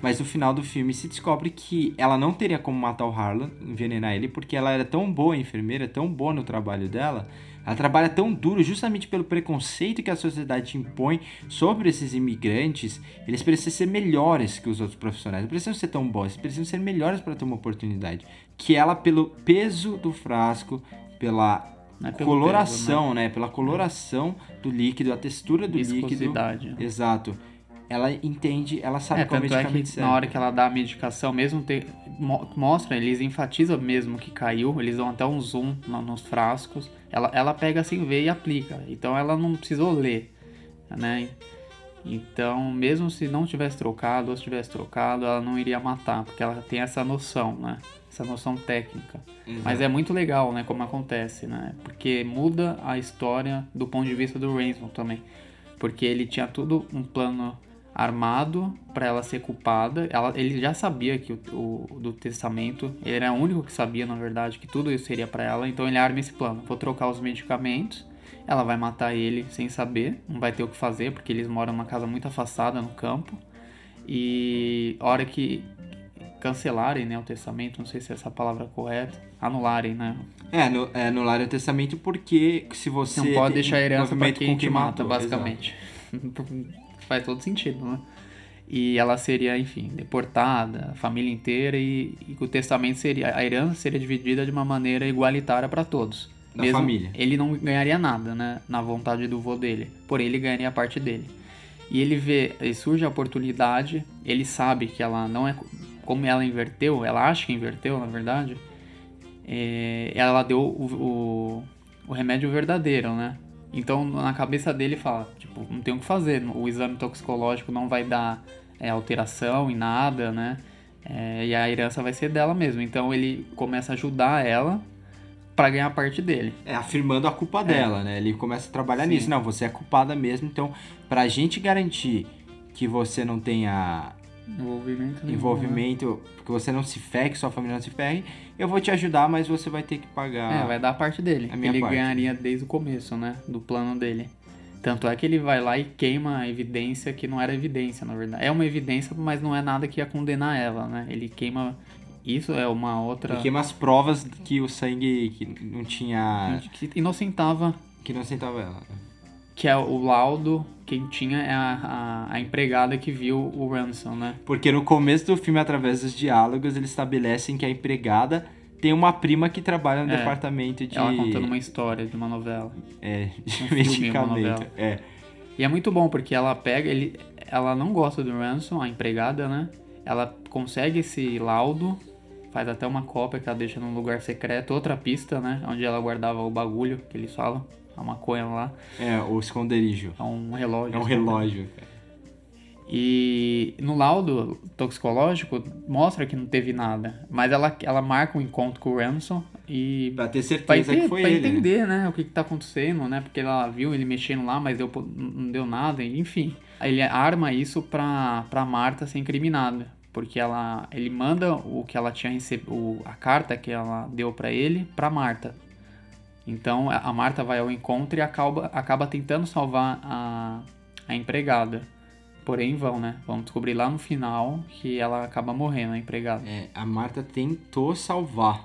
Mas no final do filme se descobre que ela não teria como matar o Harlan, envenenar ele, porque ela era tão boa enfermeira, tão boa no trabalho dela, ela trabalha tão duro justamente pelo preconceito que a sociedade impõe sobre esses imigrantes. Eles precisam ser melhores que os outros profissionais. Não precisam ser tão bons, eles precisam ser melhores para ter uma oportunidade. Que ela, pelo peso do frasco, pela é coloração, peso, né? né? Pela coloração do líquido, a textura do líquido. Exato ela entende, ela sabe é, qual tanto medicamento é que serve. na hora que ela dá a medicação, mesmo mostra, eles enfatizam mesmo que caiu, eles dão até um zoom nos frascos. Ela, ela pega assim, vê e aplica. Então ela não precisou ler, né? Então, mesmo se não tivesse trocado ou se tivesse trocado, ela não iria matar, porque ela tem essa noção, né? Essa noção técnica. Exato. Mas é muito legal, né, como acontece, né? Porque muda a história do ponto de vista do Ransom também. Porque ele tinha tudo um plano armado para ela ser culpada. Ela, ele já sabia que o, o, do testamento, ele era o único que sabia, na verdade, que tudo isso seria para ela. Então ele arma esse plano. Vou trocar os medicamentos. Ela vai matar ele sem saber, não vai ter o que fazer porque eles moram numa casa muito afastada no campo. E a hora que cancelarem né, o testamento, não sei se é essa palavra correta, anularem, né? É, no, é anularem o testamento porque se você. Não pode deixar a herança para quem te mata, matou, basicamente. faz todo sentido, né? E ela seria, enfim, deportada, a família inteira, e, e o testamento seria, a herança seria dividida de uma maneira igualitária para todos. Da Mesmo família. Ele não ganharia nada, né? Na vontade do vô dele. Porém, ele ganharia a parte dele. E ele vê, e surge a oportunidade, ele sabe que ela não é. Como ela inverteu, ela acha que inverteu, na verdade. é, ela deu o, o, o remédio verdadeiro, né? Então, na cabeça dele, fala: tipo, não tem o que fazer, o exame toxicológico não vai dar é, alteração em nada, né? É, e a herança vai ser dela mesmo. Então, ele começa a ajudar ela para ganhar parte dele. É, afirmando a culpa dela, né? Ele começa a trabalhar Sim. nisso. Não, você é culpada mesmo, então, pra gente garantir que você não tenha Envolvimento. nenhum, né? envolvimento, que você não se ferre, que sua família não se ferre, eu vou te ajudar, mas você vai ter que pagar. É, vai dar a parte dele. A minha ele parte. ganharia desde o começo, né? Do plano dele. Tanto é que ele vai lá e queima a evidência que não era evidência, na verdade. É uma evidência, mas não é nada que ia condenar ela, né? Ele queima. Isso é uma outra. Ele queima as provas que o sangue que não tinha. Que inocentava, que não sentava ela. Que é o laudo. Quem tinha é a, a, a empregada que viu o Ransom, né? Porque no começo do filme, através dos diálogos, eles estabelecem que a empregada tem uma prima que trabalha no É. departamento de. Ela contando uma história de uma novela. É, de um filme, medicamento. novela. É. E é muito bom porque ela pega, ele, ela não gosta do Ransom, a empregada, né? Ela consegue esse laudo, faz até uma cópia que ela deixa num lugar secreto, outra pista, né? Onde ela guardava o bagulho que eles falam, a maconha lá. É, o esconderijo. É um relógio. É um assim, relógio. E no laudo toxicológico mostra que não teve nada, mas ela, ela marca um encontro com o Ransom e Pra ter pra, certeza ente- que foi pra ele. né? entender, né? o que, que tá acontecendo, né? Porque ela viu ele mexendo lá, mas deu, não deu nada, enfim. Ele arma isso pra, pra Marta ser incriminada. Porque ela, ele manda o que ela tinha recebido, a carta que ela deu pra ele, pra Marta. Então a Marta vai ao encontro e acaba, acaba tentando salvar a, a empregada. Porém, vão, né? Vamos descobrir lá no final que ela acaba morrendo, a empregada. É, a Marta tentou salvar.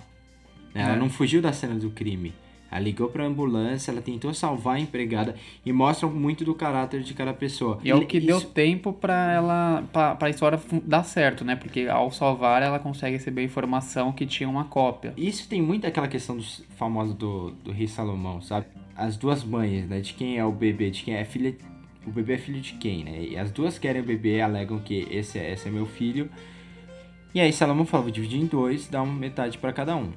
né? Ela É. não fugiu da cena do crime. Ela ligou pra ambulância, ela tentou salvar a empregada e mostra muito do caráter de cada pessoa. E é o que Isso- deu tempo pra ela, pra, pra história dar certo, né? Porque ao salvar ela consegue receber a informação que tinha uma cópia. Isso tem muito aquela questão dos famosos do, do rei Salomão, sabe? As duas mães, né? De quem é o bebê, de quem é filha. O bebê é filho de quem, né? E as duas querem o bebê, alegam que esse é, esse é meu filho. E aí Salomão fala, vou dividir em dois, dá uma metade pra cada um.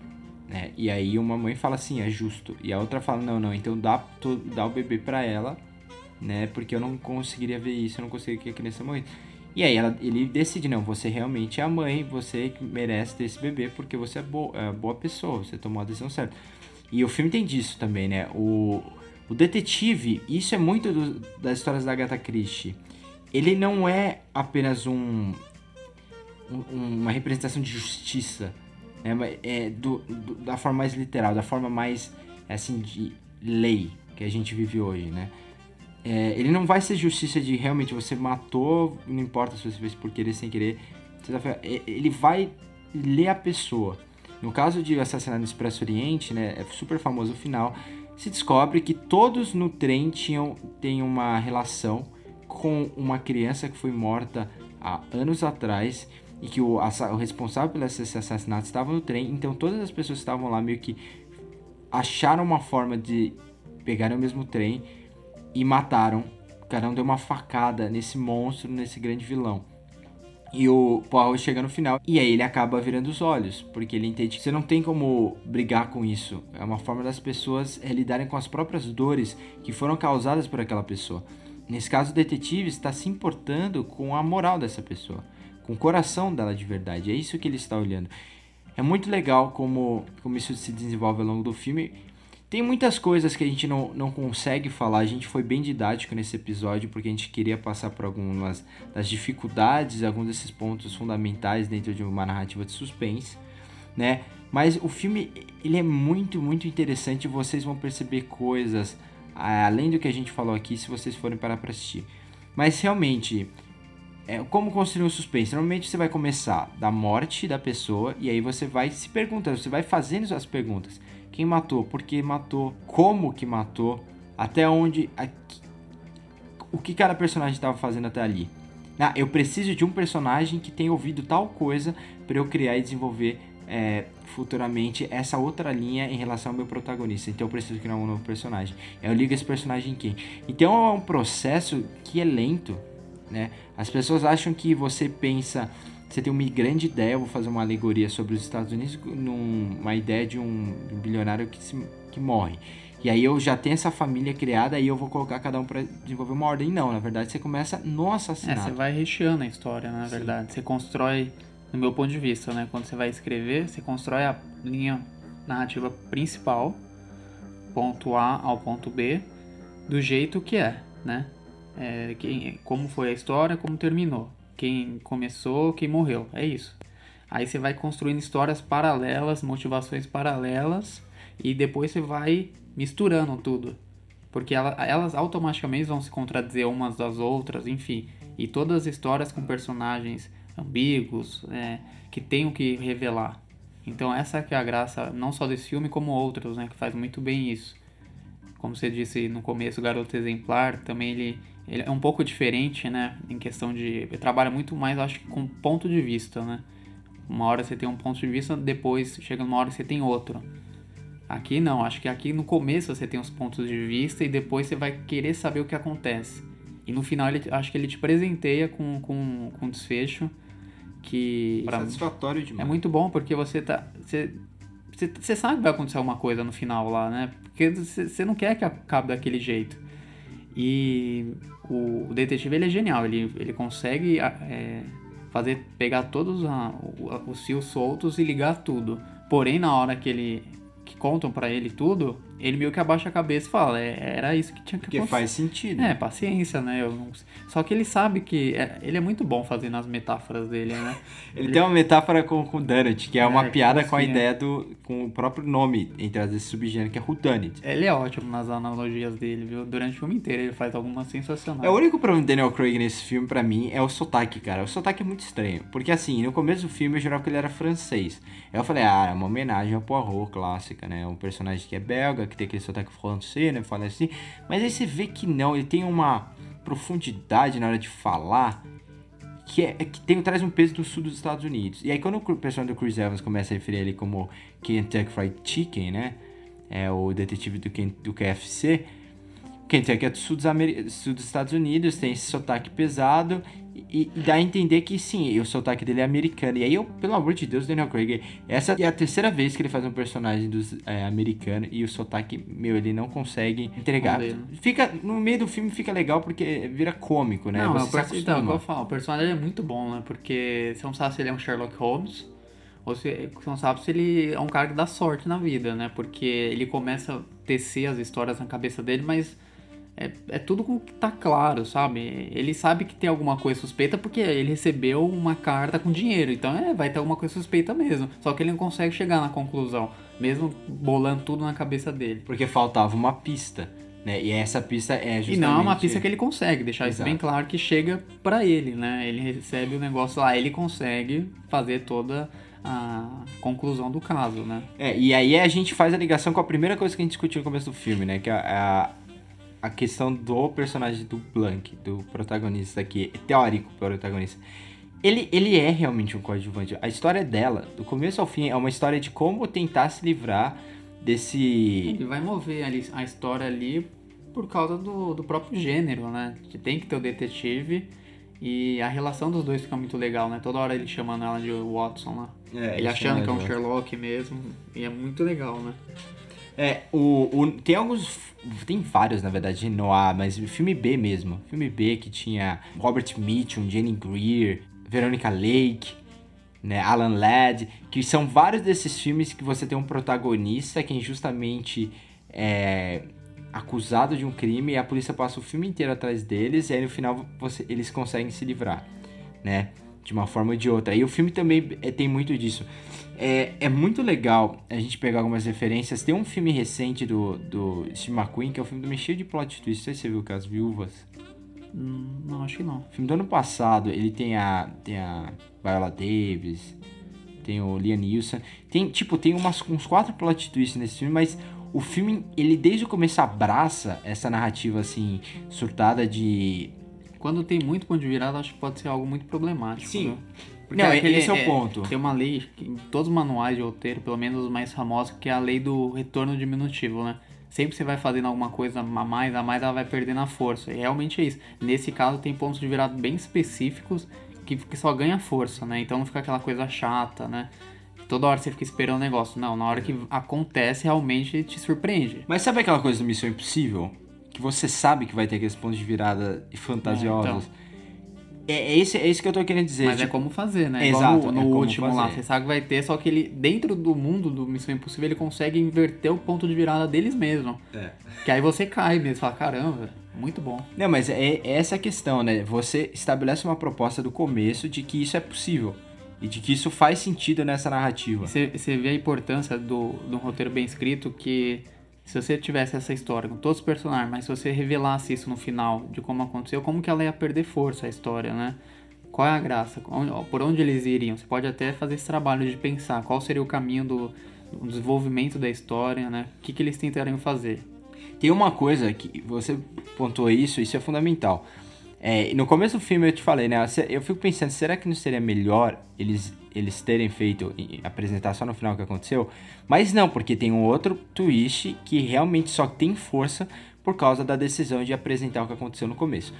Né? E aí uma mãe fala assim, é justo. E a outra fala, não, não, então dá, to- dá o bebê pra ela, né? Porque eu não conseguiria ver isso, eu não conseguiria que a criança morresse. E aí ela, ele decide, não, você realmente é a mãe, você merece ter esse bebê porque você é, bo é boa pessoa, você tomou a decisão certa. E o filme tem disso também, né? O, o detetive, isso é muito do- das histórias da Agatha Christie. Ele não é apenas um, um- uma representação de justiça, Mas É do, do- da forma mais literal, da forma mais, assim, de lei que a gente vive hoje, né? É, ele não vai ser justiça de realmente você matou, não importa se você fez por querer, sem querer. tá é- Ele vai ler a pessoa. No caso de Assassinato no Expresso Oriente, né, é super famoso o final, se descobre que todos no trem tinham têm uma relação com uma criança que foi morta há anos atrás e que o, o responsável pelo esse assassinato estava no trem, então todas as pessoas que estavam lá meio que acharam uma forma de pegarem o mesmo trem e mataram. Cada um deu uma facada nesse monstro, nesse grande vilão. E o Poirot chega no final e aí ele acaba virando os olhos, porque ele entende que você não tem como brigar com isso. É uma forma das pessoas eh, lidarem com as próprias dores que foram causadas por aquela pessoa. Nesse caso, o detetive está se importando com a moral dessa pessoa, com o coração dela de verdade. É isso que ele está olhando. É muito legal como, como isso se desenvolve ao longo do filme. Tem muitas coisas que a gente não, não consegue falar. A gente foi bem didático nesse episódio porque a gente queria passar por algumas das dificuldades, alguns desses pontos fundamentais dentro de uma narrativa de suspense, né? Mas o filme ele é muito, muito interessante. Vocês vão perceber coisas ah, além do que a gente falou aqui se vocês forem parar para assistir. Mas realmente, é, como construir um suspense? Normalmente você vai começar da morte da pessoa e aí você vai se perguntando, você vai fazendo as perguntas. Quem matou? Por que matou? Como que matou? Até onde? a- o que cada personagem estava fazendo até ali? Ah, eu preciso de um personagem que tenha ouvido tal coisa para eu criar e desenvolver é, futuramente essa outra linha em relação ao meu protagonista. Então eu preciso criar um novo personagem. Eu ligo esse personagem em quem? Então é um processo que é lento, né? As pessoas acham que você pensa, você tem uma grande ideia, vou fazer uma alegoria sobre os Estados Unidos, numa ideia de um, de um bilionário que, se, que morre. E aí eu já tenho essa família criada e eu vou colocar cada um para desenvolver uma ordem. Não, na verdade você começa no É, assassinato. você vai recheando a história, na verdade. Você constrói, no meu ponto de vista, né? Quando você vai escrever, você constrói a linha narrativa principal, ponto A ao ponto B, do jeito que é, né? É, quem, como foi a história, como terminou. Quem começou, quem morreu. É isso. Aí você vai construindo histórias paralelas, motivações paralelas, e depois você vai misturando tudo. Porque ela- elas automaticamente vão se contradizer umas das outras, enfim. E todas as histórias com personagens ambíguos, é, que tem o que revelar. Então essa que é a graça, não só desse filme, como outros, né? Que faz muito bem isso. Como você disse no começo, o Garoto Exemplar, também ele, ele é um pouco diferente, né? Em questão de... Ele trabalha muito mais, acho que com ponto de vista, né? Uma hora você tem um ponto de vista, depois chega uma hora que você tem outro. Aqui não, acho que aqui no começo você tem os pontos de vista e depois você vai querer saber o que acontece. E no final ele, acho que ele te presenteia com, com, com um desfecho que Satisfatório é demais. muito bom porque você tá. Você, você, sabe que vai acontecer alguma coisa no final lá, né? Porque você, não quer que acabe daquele jeito. E o, o detetive ele é genial, ele, ele consegue é, fazer pegar todos a- os fios soltos e ligar tudo. Porém, na hora que ele que contam pra ele tudo, ele meio que abaixa a cabeça e fala, é, era isso que tinha que Porque acontecer. faz sentido. É, paciência, né? Não- Só que ele sabe que. é- ele é muito bom fazendo as metáforas dele, né? Ele tem uma metáfora com, com Donut, que é uma É, que piada com a fofinha. ideia do. com o próprio nome entre as esse subgênero, que é Whodunit. Ele é ótimo nas analogias dele, viu? Durante o filme inteiro ele faz algumas sensacionais. É o único problema do Daniel Craig nesse filme, pra mim, é o sotaque, cara. O sotaque é muito estranho. Porque assim, no começo do filme eu jurava que ele era francês. Eu falei, ah, é uma homenagem ao Poirot clássica, né? Um personagem que é belga, que tem aquele sotaque francês, né? Fala assim. Mas aí você vê que não, ele tem uma profundidade na hora de falar que, é, é que tem, traz um peso do sul dos Estados Unidos. E aí quando o personagem do Chris Evans começa a referir ele como Kentucky Fried Chicken, né? É o detetive do, do KFC. Kentucky é do sul dos, sul dos Estados Unidos, tem esse sotaque pesado e, e dá a entender que sim, o sotaque dele é americano. E aí eu, pelo amor de Deus, Daniel Craig, essa é a terceira vez que ele faz um personagem dos é, americano e o sotaque, meu, ele não consegue entregar. Né? Fica, no meio do filme fica legal porque vira cômico, né? Não, Você se perso- então, é o que acostuma. eu falo, o personagem é muito bom, né? Porque você não sabe se ele é um Sherlock Holmes ou se você não sabe se ele é um cara que dá sorte na vida, né? Porque ele começa a tecer as histórias na cabeça dele, mas é, é tudo com que tá claro, sabe? Ele sabe que tem alguma coisa suspeita porque ele recebeu uma carta com dinheiro, então é, vai ter alguma coisa suspeita mesmo. Só que ele não consegue chegar na conclusão, mesmo bolando tudo na cabeça dele. Porque faltava uma pista, né? E essa pista é justamente... E não é uma pista que ele consegue, deixar isso Exato. bem claro que chega pra ele, né? Ele recebe o negócio lá, ele consegue fazer toda a conclusão do caso, né? É, e aí a gente faz a ligação com a primeira coisa que a gente discutiu no começo do filme, né? Que é a, a questão do personagem do Blank, do protagonista aqui, teórico protagonista. Ele, ele é realmente um coadjuvante. A história dela, do começo ao fim, é uma história de como tentar se livrar desse. Ele vai mover ali a história ali por causa do, do próprio gênero, né? Que tem que ter o detetive e a relação dos dois fica muito legal, né? Toda hora ele chamando ela de Watson lá. É, ele achando que é um Sherlock mesmo. E é muito legal, né? É, o, o- tem alguns. Tem vários, na verdade, Noir, mas filme B mesmo. Filme B que tinha Robert Mitchum, Jenny Greer, Veronica Lake, né, Alan Ladd, que são vários desses filmes que você tem um protagonista que é injustamente é acusado de um crime e a polícia passa o filme inteiro atrás deles e aí no final você- eles conseguem se livrar, né? De uma forma ou de outra. E o filme também é, tem muito disso. É, é muito legal a gente pegar algumas referências. Tem um filme recente do, do Steve McQueen, que é um filme também cheio de plot twist. Não sei se você viu que as viúvas. Hum, não, acho que não. O filme do ano passado, ele tem a, tem a Viola Davis, tem o Liam Neeson. Tem, tipo, tem umas, uns quatro plot twists nesse filme, mas o filme, ele desde o começo abraça essa narrativa, assim, surtada de... Quando tem muito ponto de virada, acho que pode ser algo muito problemático. Sim. né? Porque Não, aquele- esse é o ponto. Tem uma lei em todos os manuais de roteiro, pelo menos os mais famosos, que é a lei do retorno diminutivo, né? Sempre que você vai fazendo alguma coisa a mais, a mais, ela vai perdendo a força. E realmente é isso. Nesse caso, tem pontos de virada bem específicos que, que só ganha força, né? Então não fica aquela coisa chata, né? Toda hora você fica esperando o negócio. Não, na hora que acontece, realmente te surpreende. Mas sabe aquela coisa do Missão Impossível? Que você sabe que vai ter aqueles pontos de virada fantasiosos. É, é, esse, é isso que eu tô querendo dizer. Mas é tipo, como fazer, né? Exato, Igual no, é no como último lá, fazer. você sabe que vai ter, só que ele, dentro do mundo do Missão Impossível, ele consegue inverter o ponto de virada deles mesmo. É. Que aí você cai mesmo, fala, caramba, muito bom. Não, mas é, é essa a questão, né? Você estabelece uma proposta do começo de que isso é possível. E de que isso faz sentido nessa narrativa. Você, você vê a importância do, do roteiro bem escrito que se você tivesse essa história com todos os personagens, mas se você revelasse isso no final de como aconteceu, como que ela ia perder força a história, né? Qual é a graça? Por onde eles iriam? Você pode até fazer esse trabalho de pensar qual seria o caminho do, do desenvolvimento da história, né? O que, que eles tentariam fazer? Tem uma coisa que você pontuou isso, isso é fundamental. É, no começo do filme eu te falei, né? Eu fico pensando, será que não seria melhor eles, eles terem feito e apresentar só no final o que aconteceu? Mas não, porque tem um outro twist que realmente só tem força por causa da decisão de apresentar o que aconteceu no começo.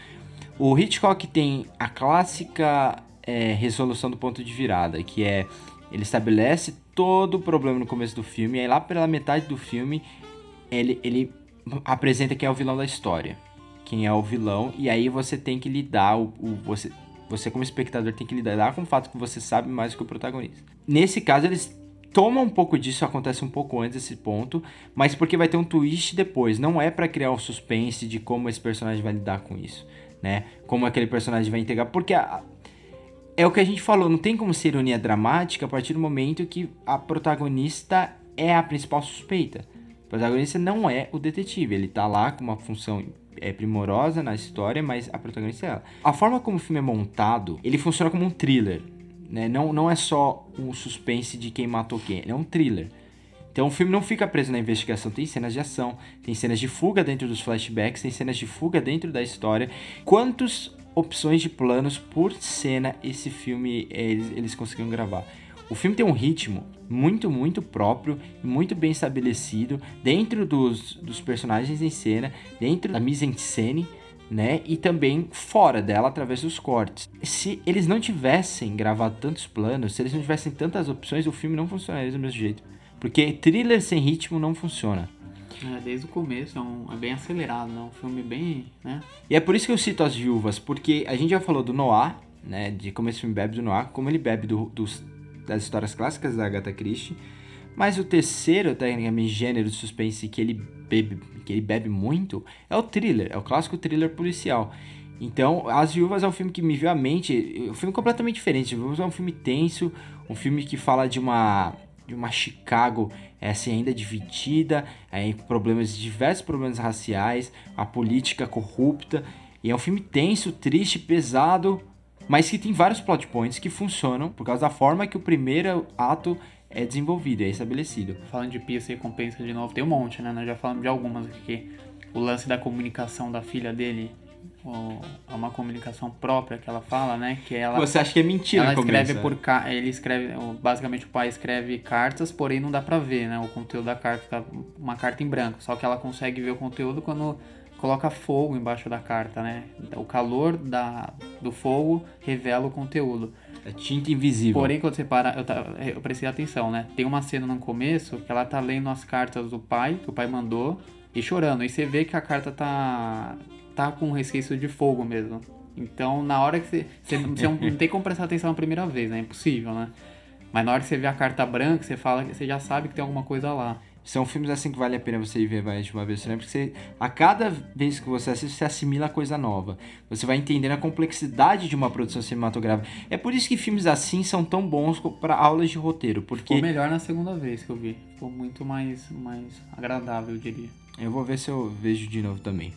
O Hitchcock tem a clássica é, resolução do ponto de virada, que é ele estabelece todo o problema no começo do filme, e aí lá pela metade do filme ele, ele apresenta quem é o vilão da história. Quem é o vilão, e aí você tem que lidar, o, o- você, você como espectador tem que lidar com o fato que você sabe mais que o protagonista. Nesse caso, eles tomam um pouco disso, acontece um pouco antes desse ponto, mas porque vai ter um twist depois. Não é pra criar um suspense de como esse personagem vai lidar com isso, né? Como aquele personagem vai entregar, porque a- é o que a gente falou, não tem como ser ironia dramática a partir do momento que a protagonista é a principal suspeita. O protagonista não é o detetive, ele tá lá com uma função é, primorosa na história, mas a protagonista é ela. A forma como o filme é montado, ele funciona como um thriller, né? Não, não é só um suspense de quem matou quem, ele é um thriller. Então o filme não fica preso na investigação, tem cenas de ação, tem cenas de fuga dentro dos flashbacks, tem cenas de fuga dentro da história. Quantas opções de planos por cena esse filme eh, eles, eles conseguiram gravar? O filme tem um ritmo muito, muito próprio, muito bem estabelecido dentro dos, dos personagens em cena, dentro da mise-en-scène, né? E também fora dela através dos cortes. Se eles não tivessem gravado tantos planos, se eles não tivessem tantas opções, o filme não funcionaria do mesmo jeito. Porque thriller sem ritmo não funciona. É, desde o começo, é, um- é bem acelerado, né? Um filme bem, né? E é por isso que eu cito as viúvas, porque a gente já falou do Noir, né? De como esse filme bebe do Noir, como ele bebe do- dos, das histórias clássicas da Agatha Christie. Mas o terceiro, tecnicamente, gênero de suspense que ele bebe, que ele bebe muito é o thriller, é o clássico thriller policial. Então, As Viúvas é um filme que me veio à mente, um filme completamente diferente. As Viúvas é um filme tenso, um filme que fala de uma de uma Chicago é, assim, ainda dividida, é, em problemas, diversos problemas raciais, a política corrupta. E é um filme tenso, triste, pesado, mas que tem vários plot points que funcionam por causa da forma que o primeiro ato é desenvolvido, é estabelecido. Falando de pista e recompensa de novo, tem um monte, né? Nós já falamos de algumas aqui. O lance da comunicação da filha dele, é uma comunicação própria que ela fala, né? Que ela, Você acha que é mentira ela escreve por né? ca... ele escreve, basicamente o pai escreve cartas, porém não dá pra ver, né? O conteúdo da carta fica uma carta em branco, só que ela consegue ver o conteúdo quando coloca fogo embaixo da carta, né? O calor da, do fogo revela o conteúdo. É tinta invisível. Porém, quando você para, eu, eu prestei atenção, né? Tem uma cena no começo que ela tá lendo as cartas do pai, que o pai mandou, e chorando. E você vê que a carta tá, tá com um resquício de fogo mesmo. Então, na hora que você. Você, não- você não, não tem como prestar atenção na primeira vez, né? É impossível, né? Mas na hora que você vê a carta branca, você fala que você já sabe que tem alguma coisa lá. São filmes assim que vale a pena você ir ver mais de uma vez, né? Porque você, a cada vez que você assiste, você assimila coisa nova. Você vai entendendo a complexidade de uma produção cinematográfica. É por isso que filmes assim são tão bons para aulas de roteiro, porque Ficou melhor na segunda vez que eu vi. Ficou muito mais, mais agradável, eu diria. eu vou ver se eu vejo de novo também.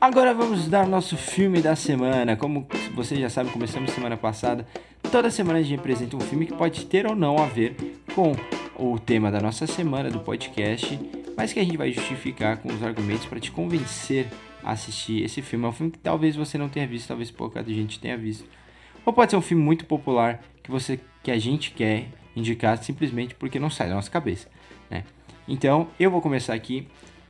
Agora vamos dar nosso filme da semana. Como vocês já sabem, começamos semana passada. Toda semana a gente apresenta um filme que pode ter ou não a ver com o tema da nossa semana do podcast, mas que a gente vai justificar com os argumentos para te convencer assistir esse filme. É um filme que talvez você não tenha visto, talvez pouca gente tenha visto. Ou pode ser um filme muito popular que você que a gente quer indicar simplesmente porque não sai da nossa cabeça, né? Então, eu vou começar aqui.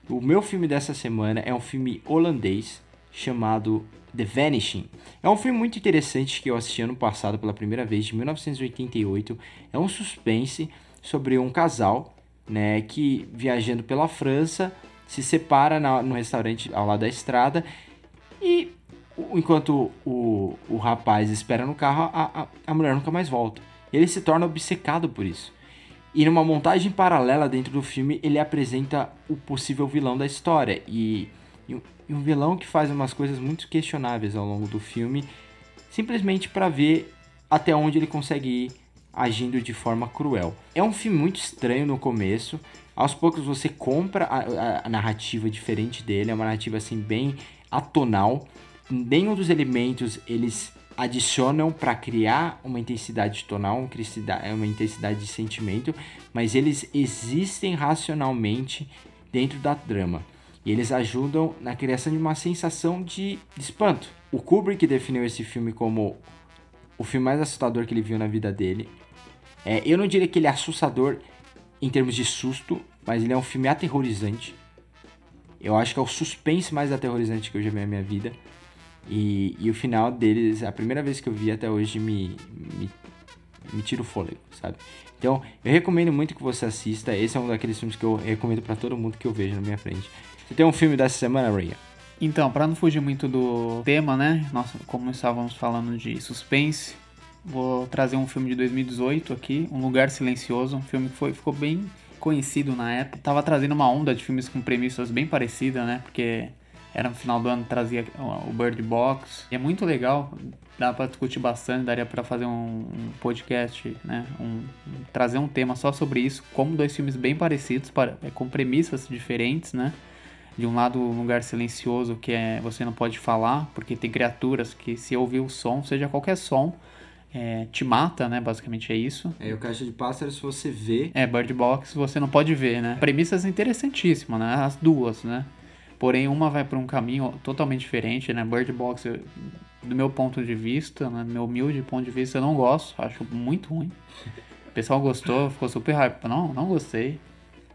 O meu filme dessa semana é um filme holandês chamado The Vanishing. É um filme muito interessante que eu assisti ano passado pela primeira vez, de 1988. É um suspense sobre um casal, né, que viajando pela França se separa na, no restaurante ao lado da estrada e enquanto o, o rapaz espera no carro, a, a, a mulher nunca mais volta. Ele se torna obcecado por isso. E numa montagem paralela dentro do filme, ele apresenta o possível vilão da história. E, e, e um vilão que faz umas coisas muito questionáveis ao longo do filme, simplesmente para ver até onde ele consegue ir agindo de forma cruel. É um filme muito estranho no começo. Aos poucos você compra a, a, a narrativa diferente dele, é uma narrativa assim bem atonal. Nenhum dos elementos eles adicionam para criar uma intensidade tonal, uma intensidade de sentimento, mas eles existem racionalmente dentro da trama. E eles ajudam na criação de uma sensação de espanto. O Kubrick definiu esse filme como o filme mais assustador que ele viu na vida dele. É, eu não diria que ele é assustador em termos de susto, mas ele é um filme aterrorizante. Eu acho que é o suspense mais aterrorizante que eu já vi na minha vida. E, e o final deles, a primeira vez que eu vi até hoje, me, me, me tira o fôlego, sabe? Então, eu recomendo muito que você assista. Esse é um daqueles filmes que eu recomendo para todo mundo que eu vejo na minha frente. Você tem um filme dessa semana, Ray? Então, para não fugir muito do tema, né? Nossa, como estávamos falando de suspense, vou trazer um filme de 2018 aqui, Um Lugar Silencioso, um filme que foi, ficou bem conhecido na época. Tava trazendo uma onda de filmes com premissas bem parecidas, né? Porque era no final do ano, trazia o Bird Box. E é muito legal, dá para discutir bastante, daria para fazer um, um, podcast, né? Um, um, trazer um tema só sobre isso, como dois filmes bem parecidos, para, é, com premissas diferentes, né? De um lado, um lugar silencioso que é você não pode falar, porque tem criaturas que se ouvir o som, seja qualquer som, é, te mata, né? Basicamente é isso. É, o Caixa de Pássaros, se você vê... É, Bird Box você não pode ver, né? Premissas interessantíssimas, né? As duas, né? Porém, uma vai para um caminho totalmente diferente, né? Bird Box, do meu ponto de vista, né? do meu humilde ponto de vista, eu não gosto, acho muito ruim. O pessoal gostou, ficou super hype. Não, não gostei.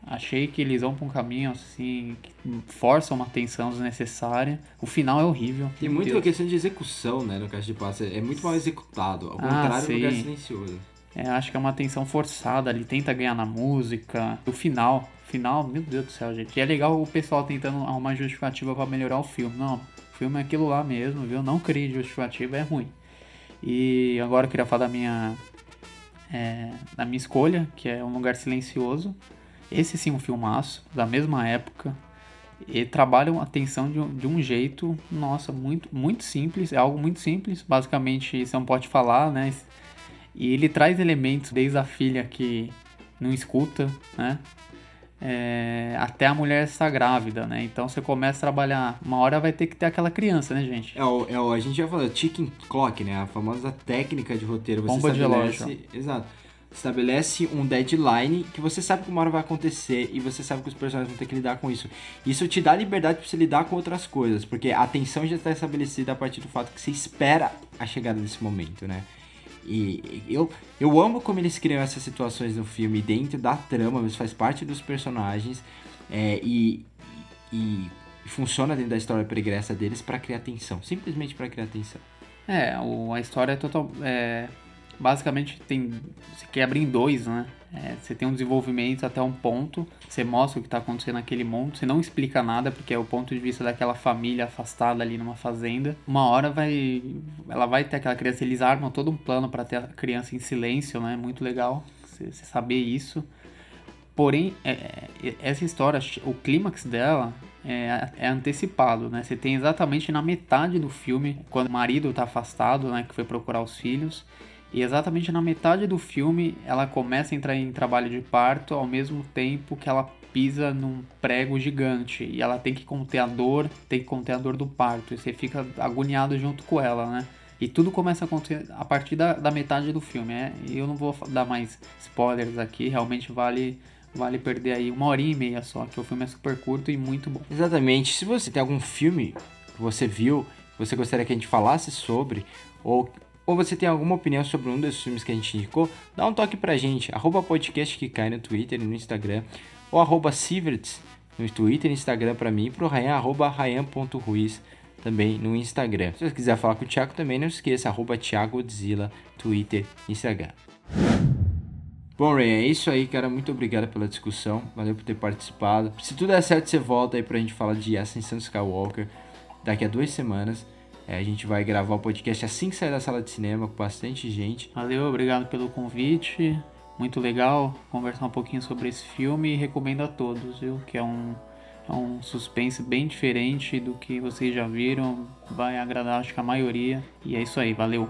Achei que eles vão para um caminho assim, que força uma tensão desnecessária. O final é horrível. Tem muito a questão de execução, né, no Caixa de Pássaros. É muito mal executado, ao ah, contrário do Lugar Silencioso. É, acho que é uma tensão forçada, ele tenta ganhar na música. O final, final, meu Deus do céu, gente. E é legal o pessoal tentando arrumar justificativa para melhorar o filme. Não, o filme é aquilo lá mesmo, viu? Não crie justificativa, é ruim. E agora eu queria falar da minha, é, da minha escolha, que é Um Lugar Silencioso. Esse sim, um filmaço, da mesma época. E trabalham a tensão de um, de um jeito, nossa, muito, muito simples. É algo muito simples. Basicamente, você não pode falar, né? E ele traz elementos desde a filha que não escuta, né? É, até a mulher estar grávida, né? Então você começa a trabalhar. Uma hora vai ter que ter aquela criança, né, gente? É, o, é o, a gente já falou, chicken clock, né? A famosa técnica de roteiro. Você Bomba de relógio. Exato. Estabelece um deadline que você sabe que uma hora vai acontecer e você sabe que os personagens vão ter que lidar com isso. Isso te dá liberdade para você lidar com outras coisas, porque a tensão já está estabelecida a partir do fato que você espera a chegada desse momento, né? E eu, eu amo como eles criam essas situações no filme dentro da trama, mas faz parte dos personagens é, e, e, e, funciona dentro da história pregressa deles para criar tensão, simplesmente para criar tensão. É, a história é total. É, basicamente tem. Se quebra em dois, né? É, você tem um desenvolvimento até um ponto, você mostra o que está acontecendo naquele mundo, você não explica nada, porque é o ponto de vista daquela família afastada ali numa fazenda. Uma hora vai. Ela vai ter aquela criança, eles armam todo um plano para ter a criança em silêncio, né? Muito legal você, saber isso. Porém, é, é, essa história, o clímax dela é, é, antecipado, né? Você tem exatamente na metade do filme, quando o marido está afastado, né? Que foi procurar os filhos. E exatamente na metade do filme, ela começa a entrar em trabalho de parto ao mesmo tempo que ela pisa num prego gigante. E ela tem que conter a dor, tem que conter a dor do parto. E você fica agoniado junto com ela, né? E tudo começa a acontecer a partir da, da metade do filme. É? E eu não vou dar mais spoilers aqui, realmente vale vale perder aí uma hora e meia só, que o filme é super curto e muito bom. Exatamente. Se você tem algum filme que você viu, que você gostaria que a gente falasse sobre, ou, ou você tem alguma opinião sobre um desses filmes que a gente indicou, dá um toque pra gente. Arroba podcast que cai no Twitter e no Instagram, ou arroba Sieverts no Twitter e Instagram pra mim, e pro Ryan, arroba Ryan.ruiz também no Instagram. Se você quiser falar com o Thiago também, não esqueça, arroba Thiago Godzilla, Twitter, Instagram. Bom, Ray, é isso aí, cara. Muito obrigado pela discussão. Valeu por ter participado. Se tudo der certo, você volta aí pra gente falar de Ascensão Skywalker daqui a duas semanas. É, a gente vai gravar o podcast assim que sair da sala de cinema com bastante gente. Valeu, obrigado pelo convite. Muito legal conversar um pouquinho sobre esse filme e recomendo a todos, viu? Que é um, é um suspense bem diferente do que vocês já viram. Vai agradar, acho que a maioria. E é isso aí, valeu.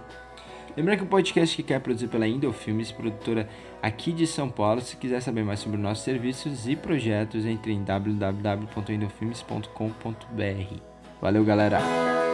Lembrando que o podcast que quer produzir pela Indel Filmes, produtora aqui de São Paulo. Se quiser saber mais sobre nossos serviços e projetos, entre em www.indofilmes.com.br. Valeu, galera!